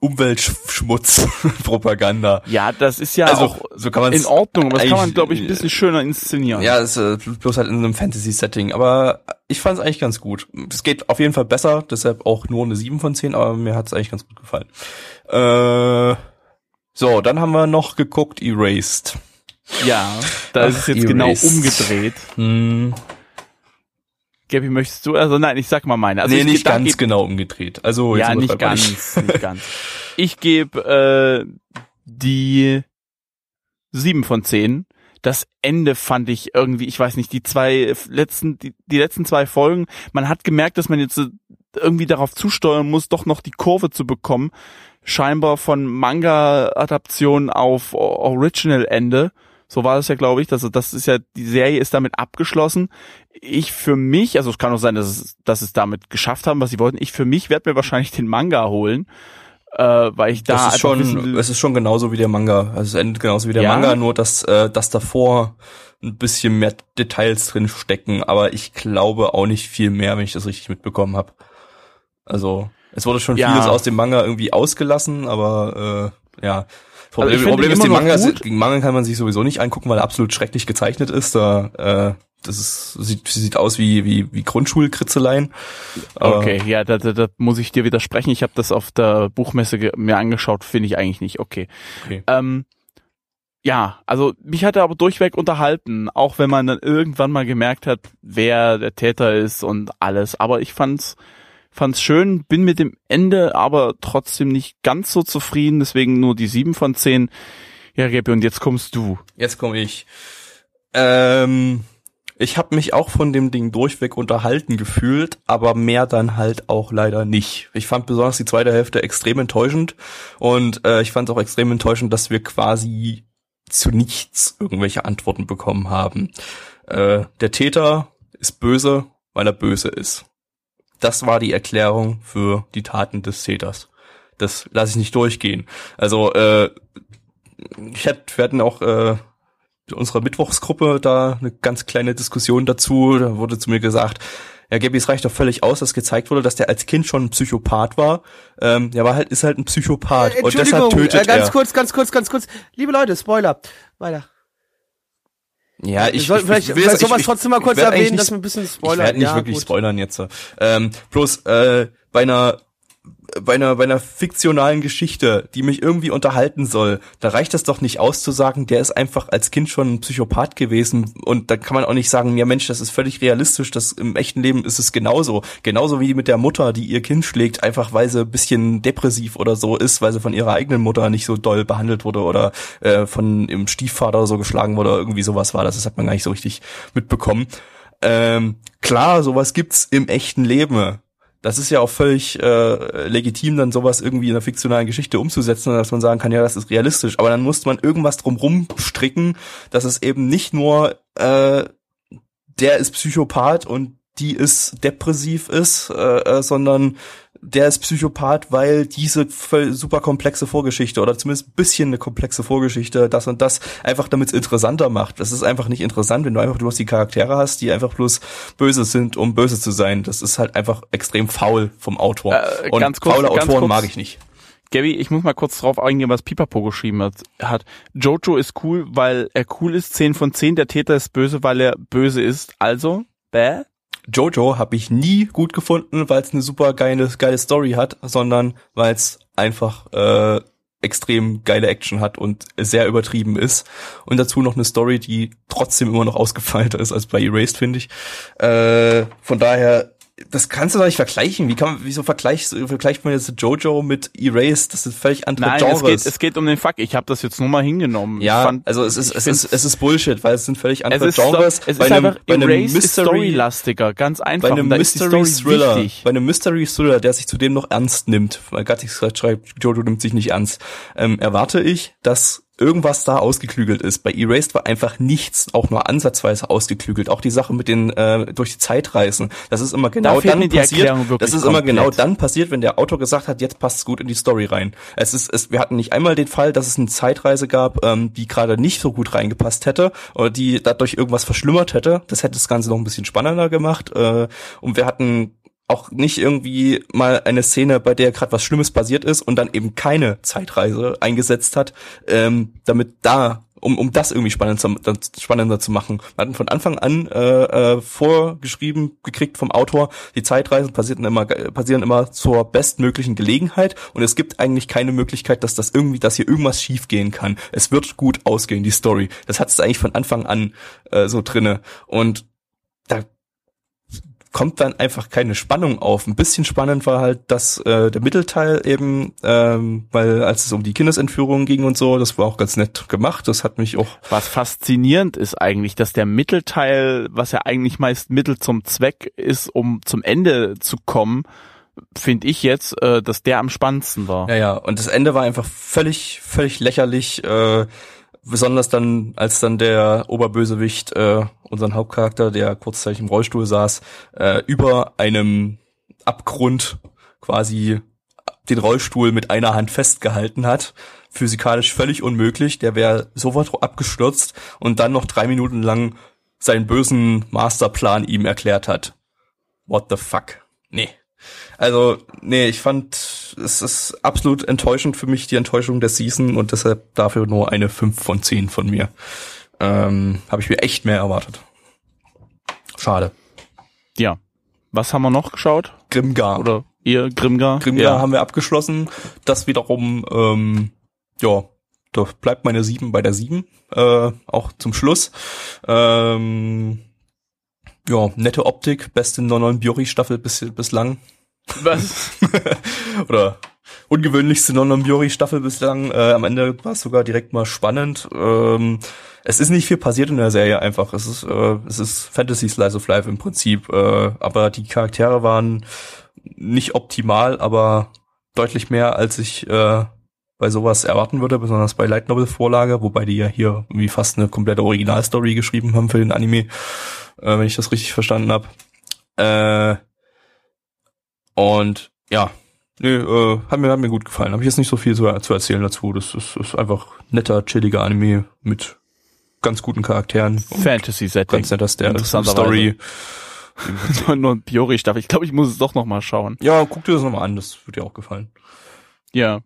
Umweltschmutz-Propaganda. Ja, das ist ja Also, auch so kann in Ordnung, aber das kann man, glaube ich, ein bisschen schöner inszenieren. Ja, ist äh, bloß halt in einem Fantasy-Setting. Aber ich fand es eigentlich ganz gut. Es geht auf jeden Fall besser, deshalb auch nur eine 7 von 10, aber mir hat es eigentlich ganz gut gefallen. Äh, so, dann haben wir noch geguckt Erased. ja da ist es jetzt genau Erased. umgedreht. Hm, Gabi, möchtest du? Also nein, ich sag mal meine. Also nee, ich nicht da ganz geb- genau umgedreht. Also jetzt Ja, nicht ganz, nicht [laughs] ganz. Ich gebe äh, die sieben von zehn. Das Ende fand ich irgendwie, ich weiß nicht, die zwei letzten, die, die letzten zwei Folgen, man hat gemerkt, dass man jetzt irgendwie darauf zusteuern muss, doch noch die Kurve zu bekommen. Scheinbar von Manga-Adaption auf Original-Ende. So war das ja, glaube ich. Also das ist ja, die Serie ist damit abgeschlossen. Ich für mich, also es kann auch sein, dass es, dass es damit geschafft haben, was sie wollten. Ich für mich werde mir wahrscheinlich den Manga holen, äh, weil ich da das ist schon, wissen es ist schon genauso wie der Manga. Also es endet genauso wie der Ja? Manga, nur dass, äh, dass davor ein bisschen mehr Details drin stecken, aber ich glaube auch nicht viel mehr, wenn ich das richtig mitbekommen habe. Also, es wurde schon Ja. vieles aus dem Manga irgendwie ausgelassen, aber äh, ja. Problem, Also ich find Problem ist, den Manga, gegen Manga kann man sich sowieso nicht angucken, weil er absolut schrecklich gezeichnet ist. Da, äh, das ist, sieht, sieht aus wie, wie, wie Grundschulkritzeleien. Okay, ja, da, da, da muss ich dir widersprechen. Ich habe das auf der Buchmesse mir angeschaut, finde ich eigentlich nicht. Okay. Okay. Ähm, ja, also mich hat er aber durchweg unterhalten, auch wenn man dann irgendwann mal gemerkt hat, wer der Täter ist und alles. Aber ich fand's, fand's schön, bin mit dem Ende aber trotzdem nicht ganz so zufrieden, deswegen nur die sieben von zehn. Ja, Gabi, und jetzt kommst du. Jetzt komme ich. Ähm, ich habe mich auch von dem Ding durchweg unterhalten gefühlt, aber mehr dann halt auch leider nicht. Ich fand besonders die zweite Hälfte extrem enttäuschend und äh, ich fand auch extrem enttäuschend, dass wir quasi zu nichts irgendwelche Antworten bekommen haben. Äh, der Täter ist böse, weil er böse ist. Das war die Erklärung für die Taten des Täters. Das lasse ich nicht durchgehen. Also äh, ich hätte, wir hatten auch äh, in unserer Mittwochsgruppe da eine ganz kleine Diskussion dazu. Da wurde zu mir gesagt, Ja, Gabby, es reicht doch völlig aus, dass gezeigt wurde, dass der als Kind schon ein Psychopath war. Ähm, der war halt, ist halt ein Psychopath Äh, und deshalb tötet äh, ganz er. kurz, ganz kurz, ganz kurz. Liebe Leute, Spoiler. Weiter. Ja, Wir ich, sollten ich, vielleicht- ich vielleicht ich- sowas ich- trotzdem mal ich kurz erwähnen, nicht- dass wir ein bisschen Ich spoilern. werde nicht Ja, wirklich gut. spoilern jetzt. Ähm, bloß äh, bei einer bei einer bei einer fiktionalen Geschichte, die mich irgendwie unterhalten soll, da reicht es doch nicht aus zu sagen, der ist einfach als Kind schon ein Psychopath gewesen und da kann man auch nicht sagen, ja Mensch, das ist völlig realistisch, das im echten Leben ist es genauso, genauso wie mit der Mutter, die ihr Kind schlägt, einfach weil sie ein bisschen depressiv oder so ist, weil sie von ihrer eigenen Mutter nicht so doll behandelt wurde oder äh, von ihrem Stiefvater so geschlagen wurde oder irgendwie sowas war, das, das hat man gar nicht so richtig mitbekommen. Ähm, klar, sowas gibt's im echten Leben. Das ist ja auch völlig äh, legitim, dann sowas irgendwie in einer fiktionalen Geschichte umzusetzen, dass man sagen kann, ja, das ist realistisch. Aber dann muss man irgendwas drumrum stricken, dass es eben nicht nur äh, der ist Psychopath und die ist depressiv ist, äh, äh, sondern der ist Psychopath, weil diese voll super komplexe Vorgeschichte oder zumindest ein bisschen eine komplexe Vorgeschichte, das und das, einfach damit es interessanter macht. Das ist einfach nicht interessant, wenn du einfach bloß die Charaktere hast, die einfach bloß böse sind, um böse zu sein. Das ist halt einfach extrem faul vom Autor. Äh, und ganz kurz- faule ganz Autoren kurz- mag ich nicht. Gabby, ich muss mal kurz drauf eingehen, was Pipapo geschrieben hat. hat. Jojo ist cool, weil er cool ist. 10 von 10. Der Täter ist böse, weil er böse ist. Also, bäh. Jojo habe ich nie gut gefunden, weil es eine super geile, geile Story hat, sondern weil es einfach äh, extrem geile Action hat und sehr übertrieben ist. Und dazu noch eine Story, die trotzdem immer noch ausgefeilter ist als bei Erased, finde ich. Äh, von daher, das kannst du doch nicht vergleichen. Wie kann man, wieso vergleicht, vergleicht man jetzt Jojo mit Erased? Das sind völlig andere Nein, Genres. es geht, es geht um den Fakt. Ich habe das jetzt nur mal hingenommen. ja, fand, also es ist, es ist, es ist Bullshit, weil es sind völlig es andere ist, Genres. es Bei ist einem- einfach, bei einem Mystery- storylastiger, ganz einfach. bei einem Mystery Thriller, wichtig. bei einem Mystery Thriller, der sich zudem noch ernst nimmt, weil Gattix gerade schreibt, Jojo nimmt sich nicht ernst, ähm, erwarte ich, dass irgendwas da ausgeklügelt ist. Bei Erased war einfach nichts, auch nur ansatzweise ausgeklügelt. Auch die Sache mit den äh, durch die Zeit reisen. Das ist immer genau fehlt dann passiert. Das ist immer komplett. genau dann passiert, wenn der Autor gesagt hat, jetzt passt es gut in die Story rein. Es ist, es, wir hatten nicht einmal den Fall, dass es eine Zeitreise gab, ähm, die gerade nicht so gut reingepasst hätte oder die dadurch irgendwas verschlimmert hätte. Das hätte das Ganze noch ein bisschen spannender gemacht. Äh, und wir hatten auch nicht irgendwie mal eine Szene, bei der gerade was Schlimmes passiert ist und dann eben keine Zeitreise eingesetzt hat, ähm, damit da um, um das irgendwie spannend zu, spannender zu machen. Wir hatten von Anfang an äh, äh, vorgeschrieben gekriegt vom Autor, die Zeitreisen passieren immer, passieren immer zur bestmöglichen Gelegenheit und es gibt eigentlich keine Möglichkeit, dass das irgendwie, dass hier irgendwas schiefgehen kann. Es wird gut ausgehen, die Story. Das hat es eigentlich von Anfang an äh, so drinne und da kommt dann einfach keine Spannung auf. Ein bisschen spannend war halt, dass äh, der Mittelteil eben, ähm, weil als es um die Kindesentführung ging und so, das war auch ganz nett gemacht. Das hat mich auch Was faszinierend ist eigentlich, dass der Mittelteil, was ja eigentlich meist Mittel zum Zweck ist, um zum Ende zu kommen, finde ich jetzt, äh, dass der am spannendsten war. Ja, ja, und das Ende war einfach völlig, völlig lächerlich, äh, besonders dann, als dann der Oberbösewicht, äh, unseren Hauptcharakter, der kurzzeitig im Rollstuhl saß, äh, über einem Abgrund quasi den Rollstuhl mit einer Hand festgehalten hat. Physikalisch völlig unmöglich. Der wäre sofort abgestürzt und dann noch drei Minuten lang seinen bösen Masterplan ihm erklärt hat. What the fuck? Nee. Also, nee, ich fand, es ist absolut enttäuschend für mich, die Enttäuschung der Season und deshalb dafür nur eine 5 von 10 von mir. Ähm, Habe ich mir echt mehr erwartet. Schade. Ja. Was haben wir noch geschaut? Grimgar. Oder ihr, Grimgar? Grimgar ja. haben wir abgeschlossen. Das wiederum, ähm, ja, da bleibt meine 7 bei der 7. Äh, auch zum Schluss. Ähm, ja, nette Optik, beste neuen Biori-Staffel bis, bislang. Was? [laughs] Oder ungewöhnlichste Non-Biori-Staffel bislang. Äh, am Ende war es sogar direkt mal spannend. Ähm, es ist nicht viel passiert in der Serie einfach. Es ist, äh, es ist Fantasy Slice of Life im Prinzip. Äh, aber die Charaktere waren nicht optimal, aber deutlich mehr, als ich äh, bei sowas erwarten würde, besonders bei Light Novel Vorlage, wobei die ja hier irgendwie fast eine komplette Originalstory geschrieben haben für den Anime, äh, wenn ich das richtig verstanden habe. Äh, und ja, nee, äh, hat mir hat mir gut gefallen. Habe ich jetzt nicht so viel zu, zu erzählen dazu. Das ist, ist einfach netter, chilliger Anime mit ganz guten Charakteren. und Fantasy-Setting. Ganz netter Ster Interessanterweise. Story. nur, [laughs] nur ein Biori-Staffel. Ich glaube, ich muss es doch noch mal schauen. Ja, guck dir das nochmal an, das wird dir auch gefallen. Ja.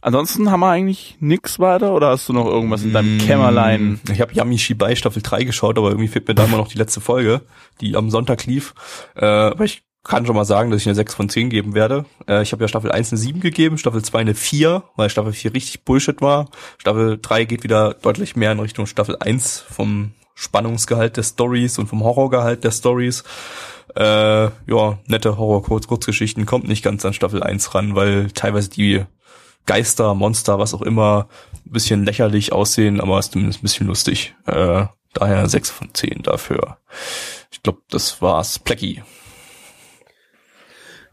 Ansonsten haben wir eigentlich nix weiter oder hast du noch irgendwas in deinem Mm, Kämmerlein? Ich habe Yami Shibai Staffel 3 geschaut, aber irgendwie fehlt mir da immer noch die letzte Folge, die am Sonntag lief. Äh, aber ich kann schon mal sagen, dass ich eine 6 von 10 geben werde. Äh, ich habe ja Staffel 1 eine 7 gegeben, Staffel 2 eine 4, weil Staffel 4 richtig Bullshit war. Staffel 3 geht wieder deutlich mehr in Richtung Staffel 1 vom Spannungsgehalt der Stories und vom Horrorgehalt der Stories. Äh, ja, nette Horror-Kurzgeschichten kommt nicht ganz an Staffel 1 ran, weil teilweise die Geister, Monster, was auch immer, ein bisschen lächerlich aussehen, aber ist zumindest ein bisschen lustig. Äh, daher 6 von 10 dafür. Ich glaube, das war's. Plecky.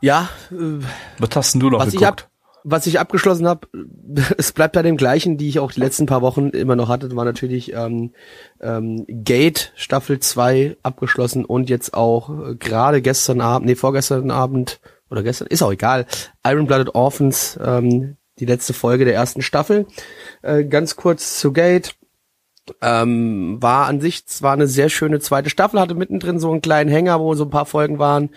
Ja, äh, Was hast denn du noch was ich, geguckt? ab, was ich abgeschlossen habe, [laughs] es bleibt bei dem gleichen, die ich auch die letzten paar Wochen immer noch hatte, war natürlich ähm, ähm, Gate Staffel 2 abgeschlossen und jetzt auch äh, gerade gestern Abend, nee, vorgestern Abend oder gestern, ist auch egal, Iron Blooded Orphans, ähm, die letzte Folge der ersten Staffel. Äh, ganz kurz zu Gate. Ähm, war an sich zwar eine sehr schöne zweite Staffel, hatte mittendrin so einen kleinen Hänger, wo so ein paar Folgen waren,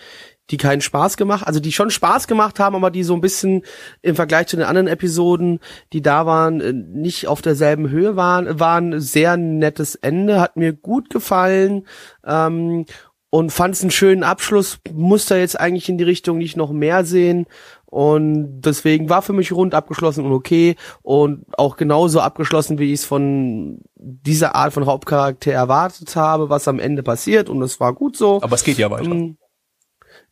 die keinen Spaß gemacht, also die schon Spaß gemacht haben, aber die so ein bisschen im Vergleich zu den anderen Episoden, die da waren, äh, nicht auf derselben Höhe waren, waren sehr nettes Ende, hat mir gut gefallen ähm, und fand es einen schönen Abschluss, muss da jetzt eigentlich in die Richtung nicht noch mehr sehen und deswegen war für mich rund abgeschlossen und okay und auch genauso abgeschlossen, wie ich es von dieser Art von Hauptcharakter erwartet habe, was am Ende passiert und es war gut so. Aber es geht ja weiter. Ähm,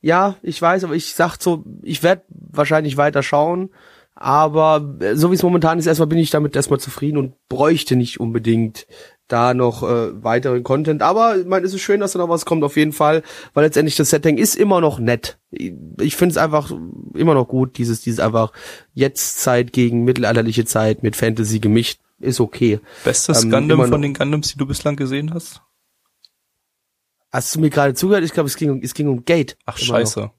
Ja, ich weiß, aber ich sag so, ich werde wahrscheinlich weiter schauen, aber äh, so wie es momentan ist, erstmal bin ich damit erstmal zufrieden und bräuchte nicht unbedingt da noch äh, weiteren Content. Aber ich meine, es ist schön, dass da noch was kommt, auf jeden Fall, weil letztendlich das Setting ist immer noch nett. Ich, finde es einfach immer noch gut, dieses, dieses einfach jetzt Zeit gegen mittelalterliche Zeit mit Fantasy gemischt, ist okay. Bestes ähm, Gundam von den Gundams, die du bislang gesehen hast? Hast du mir gerade zugehört? Ich glaube, es ging um, es ging um Gate. Ach, Immer noch. scheiße.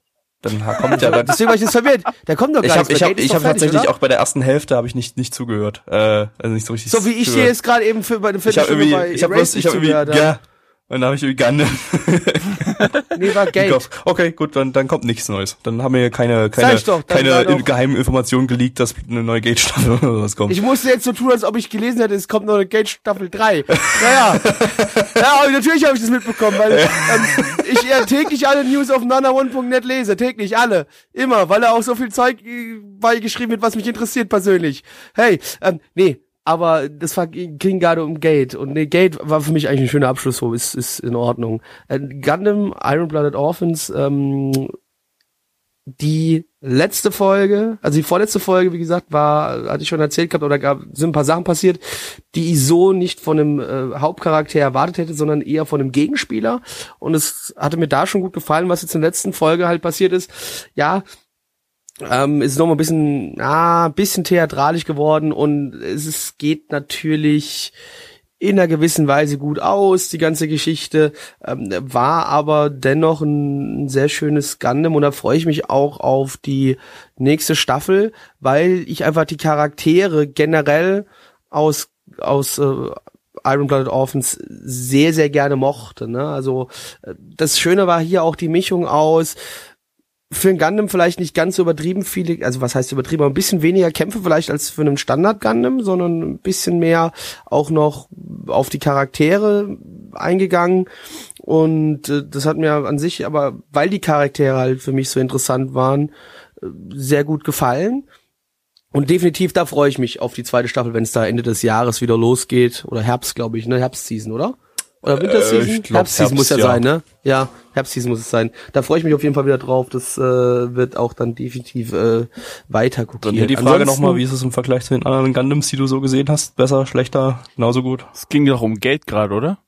Dann kommt ja [laughs] dann, Deswegen war ich jetzt verwirrt. Der kommt doch gar ich habe ich hab, Gate ist ich hab fertig, tatsächlich oder? auch bei der ersten Hälfte habe ich nicht nicht zugehört. Äh, also nicht so richtig So wie ich dir jetzt gerade eben für bei der ich habe Viertelstunde irgendwie bei ich habe Erased ich habe nicht irgendwie ja dann habe ich irgendwie Gundam [laughs] Nee, war. Kopf. Okay, gut, dann dann kommt nichts Neues. Dann haben wir hier keine keine doch, keine in- geheimen Informationen geleakt, dass eine neue Gate Staffel oder was kommt. Ich musste jetzt so tun, als ob ich gelesen hätte, es kommt noch eine Gate Staffel 3. Naja. [laughs] ja, aber natürlich habe ich das mitbekommen, weil ähm, ich ja täglich alle News auf nanaone.net lese. Täglich, alle. Immer, weil da auch so viel Zeug äh, beigeschrieben wird, was mich interessiert persönlich. Hey, ähm, nee. Aber das war, ging gerade um Gate. Und nee, Gate war für mich eigentlich ein schöner Abschluss, so ist, ist in Ordnung. Äh, Gundam, Iron Blooded Orphans, ähm, die letzte Folge, also die vorletzte Folge, wie gesagt, war, hatte ich schon erzählt gehabt, oder gab, sind ein paar Sachen passiert, die ich so nicht von einem äh, Hauptcharakter erwartet hätte, sondern eher von einem Gegenspieler. Und es hatte mir da schon gut gefallen, was jetzt in der letzten Folge halt passiert ist. Ja, ähm, ist noch mal ein bisschen, ah, ein bisschen theatralisch geworden und es ist, geht natürlich in einer gewissen Weise gut aus, die ganze Geschichte, ähm, war aber dennoch ein sehr schönes Gundam und da freue ich mich auch auf die nächste Staffel, weil ich einfach die Charaktere generell aus, aus äh, Iron Blooded Orphans sehr, sehr gerne mochte. Ne? Also äh, das Schöne war hier auch die Mischung aus für ein Gundam vielleicht nicht ganz so übertrieben viele, also was heißt übertrieben, aber ein bisschen weniger Kämpfe vielleicht als für einen Standard Gundam, sondern ein bisschen mehr auch noch auf die Charaktere eingegangen und äh, das hat mir an sich aber, weil die Charaktere halt für mich so interessant waren, äh, sehr gut gefallen. Und definitiv, da freue ich mich auf die zweite Staffel, wenn es da Ende des Jahres wieder losgeht. Oder Herbst, glaube ich, ne? Herbstseason, oder? Oder Winterseason? ich glaub, Herbstseason muss ja, ja. sein, ne? Ja, Herbstseason muss es sein. Da freue ich mich auf jeden Fall wieder drauf. Das äh, wird auch dann definitiv äh, weiter gucken. Dann hier die Frage nochmal, wie ist es im Vergleich zu den anderen Gundams, die du so gesehen hast? Besser, schlechter, genauso gut? Es ging doch um Geld gerade, oder?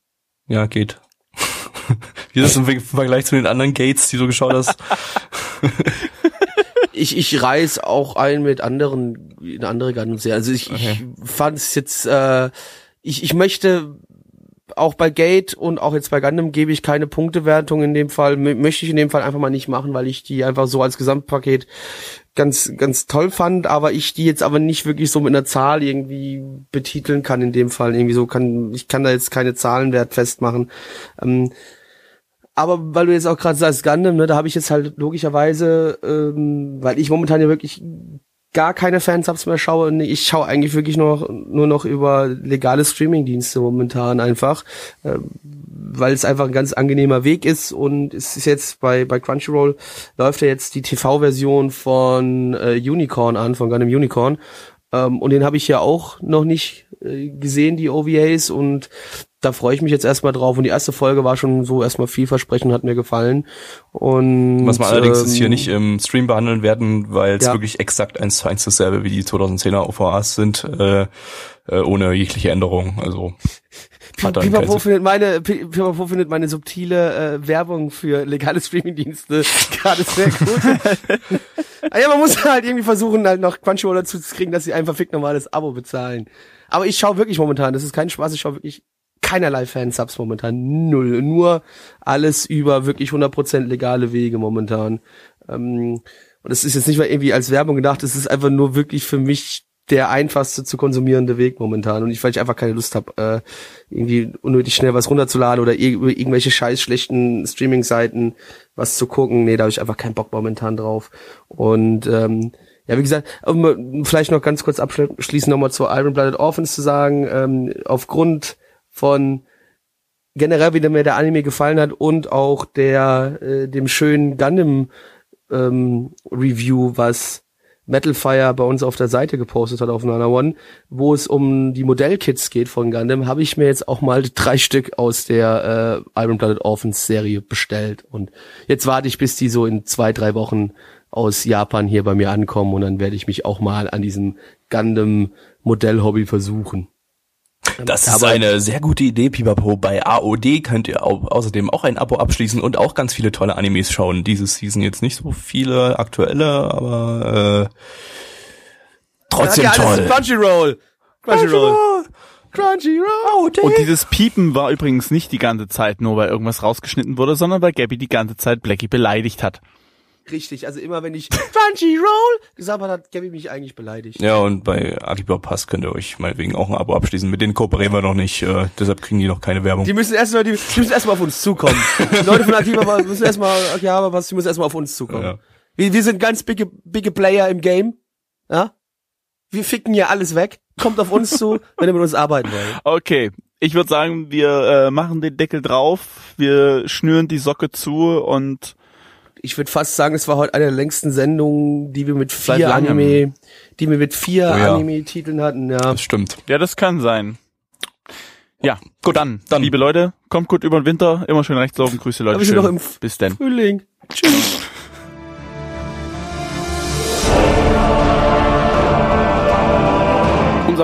Ja, geht. [laughs] wie ist es im Ver- Vergleich zu den anderen Gates, die du geschaut hast? [laughs] ich, ich reiß auch ein mit anderen, in andere Gundams. Ja. Also ich, ich fand es jetzt, äh, ich, ich möchte auch bei Gate und auch jetzt bei Gundam gebe ich keine Punktewertung in dem Fall, M möchte ich in dem Fall einfach mal nicht machen, weil ich die einfach so als Gesamtpaket ganz, ganz toll fand, aber ich die jetzt aber nicht wirklich so mit einer Zahl irgendwie betiteln kann in dem Fall. Irgendwie so kann, ich kann da jetzt keine Zahlenwert festmachen. Ähm, aber weil du jetzt auch gerade sagst Gundam, ne, da habe ich jetzt halt logischerweise, ähm, weil ich momentan ja wirklich gar keine Fansubs mehr schaue. Ich schaue eigentlich wirklich nur noch, nur noch über legale Streamingdienste momentan einfach, äh, weil es einfach ein ganz angenehmer Weg ist und es ist jetzt bei bei Crunchyroll läuft ja jetzt die TV-Version von äh, Unicorn an, von Gundam Unicorn. Ähm, und den habe ich ja auch noch nicht äh, gesehen, die OVAs und da freue ich mich jetzt erstmal drauf. Und die erste Folge war schon so erstmal vielversprechend, hat mir gefallen. Und Was wir allerdings jetzt hier ähm, nicht im Stream behandeln werden, weil es Ja. wirklich exakt eins zu eins dasselbe wie die 2010er OVAs sind, äh, äh, ohne jegliche Änderung. Also Pipapo findet meine Pi- Pipapo findet meine subtile äh, Werbung für legale Streamingdienste [laughs] gerade sehr gut. ah ja, man muss halt irgendwie versuchen, halt noch Crunchyroll dazu zu kriegen, dass sie ein verfickt normales Abo bezahlen. Aber ich schaue wirklich momentan, das ist kein Spaß, ich schaue wirklich keinerlei Fansubs momentan, null, nur alles über wirklich 100% legale Wege momentan. Ähm, und es ist jetzt nicht mal irgendwie als Werbung gedacht, es ist einfach nur wirklich für mich der einfachste zu konsumierende Weg momentan. Und ich, weil ich einfach keine Lust habe, äh, irgendwie unnötig schnell was runterzuladen oder ir- irgendwelche scheiß schlechten Streaming-Seiten was zu gucken. Nee, da habe ich einfach keinen Bock momentan drauf. Und ähm, ja, wie gesagt, um vielleicht noch ganz kurz abschließend nochmal zu Iron Blooded Orphans zu sagen, ähm, aufgrund von generell wieder mir der Anime gefallen hat und auch der äh, dem schönen Gundam ähm, Review, was Metal Fire bei uns auf der Seite gepostet hat auf Nana One, wo es um die Modellkits geht von Gundam, habe ich mir jetzt auch mal [laughs] drei Stück aus der äh, Iron Blooded Orphans Serie bestellt und jetzt warte ich, bis die so in zwei, drei Wochen aus Japan hier bei mir ankommen und dann werde ich mich auch mal an diesem Gundam Modellhobby versuchen. Das ist Aber- eine sehr gute Idee, Pipapo. Bei AOD könnt ihr au außerdem auch ein Abo abschließen und auch ganz viele tolle Animes schauen. Dieses Season jetzt nicht so viele aktuelle, aber äh, trotzdem Ja, toll. Crunchyroll. Crunchyroll. Crunchyroll. Und dieses Piepen war übrigens nicht die ganze Zeit nur, weil irgendwas rausgeschnitten wurde, sondern weil Gabby die ganze Zeit Blackie beleidigt hat. Richtig, also immer wenn ich [laughs] Crunchyroll gesagt habe, hat Gabby mich eigentlich beleidigt. Ja, und bei Akiba Pass könnt ihr euch meinetwegen auch ein Abo abschließen. Mit denen kooperieren wir noch nicht, äh, deshalb kriegen die noch keine Werbung. Die müssen erstmal, die, die müssen erstmal auf uns zukommen. Die Leute von Akiba [laughs] müssen erstmal, ja, aber was, die müssen erstmal auf uns zukommen. Ja. Wir, wir sind ganz bigge, bigge Player im Game. Ja? Wir ficken hier alles weg. Kommt auf uns zu, [laughs] wenn ihr mit uns arbeiten wollt. Okay, ich würde sagen, wir äh, machen den Deckel drauf, wir schnüren die Socke zu und Ich würde fast sagen, es war heute eine der längsten Sendungen, die wir mit vier. Anime, die wir mit vier Oh ja. Anime-Titeln hatten, ja. Das stimmt. ja, das kann sein. Ja, Gut, dann, dann. liebe Leute, kommt gut über den Winter, immer schön rechts laufen, Grüße Leute. Schön. noch im F- Bis denn. Frühling. Tschüss.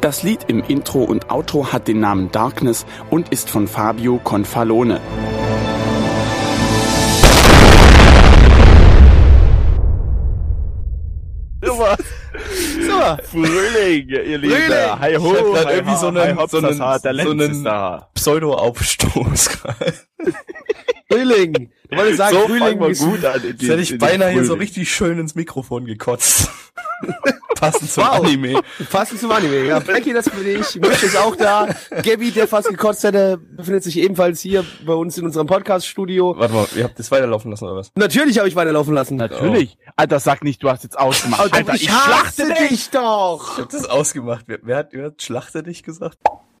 Das Lied im Intro und Outro hat den Namen Darkness und ist von Fabio Confalone. So. Frühling, ihr Lieben. Frühling. Hi ho, Ich hab grad irgendwie so einen- so einen- so einen-. Pseudo-Aufstoß [laughs] gerade. [laughs] Frühling. Du wolltest sagen, So Frühling ist gut an. in Jetzt den- hätte ich beinahe hier so richtig schön ins Mikrofon gekotzt. [laughs] Passend zum Wow. Anime. Passend zum Anime. Ja, Frankie, das bin ich. Misch ist auch da. Gabby, der fast gekotzt hätte, befindet sich ebenfalls hier bei uns in unserem Podcast-Studio. Warte mal, ihr habt das weiterlaufen lassen oder was? Natürlich habe ich weiterlaufen lassen. Natürlich. Alter, sag nicht, du hast jetzt ausgemacht. Alter, ich, hasse dich doch. Ich hab das ausgemacht. Wer, wer, hat, wer hat Schlachte dich gesagt?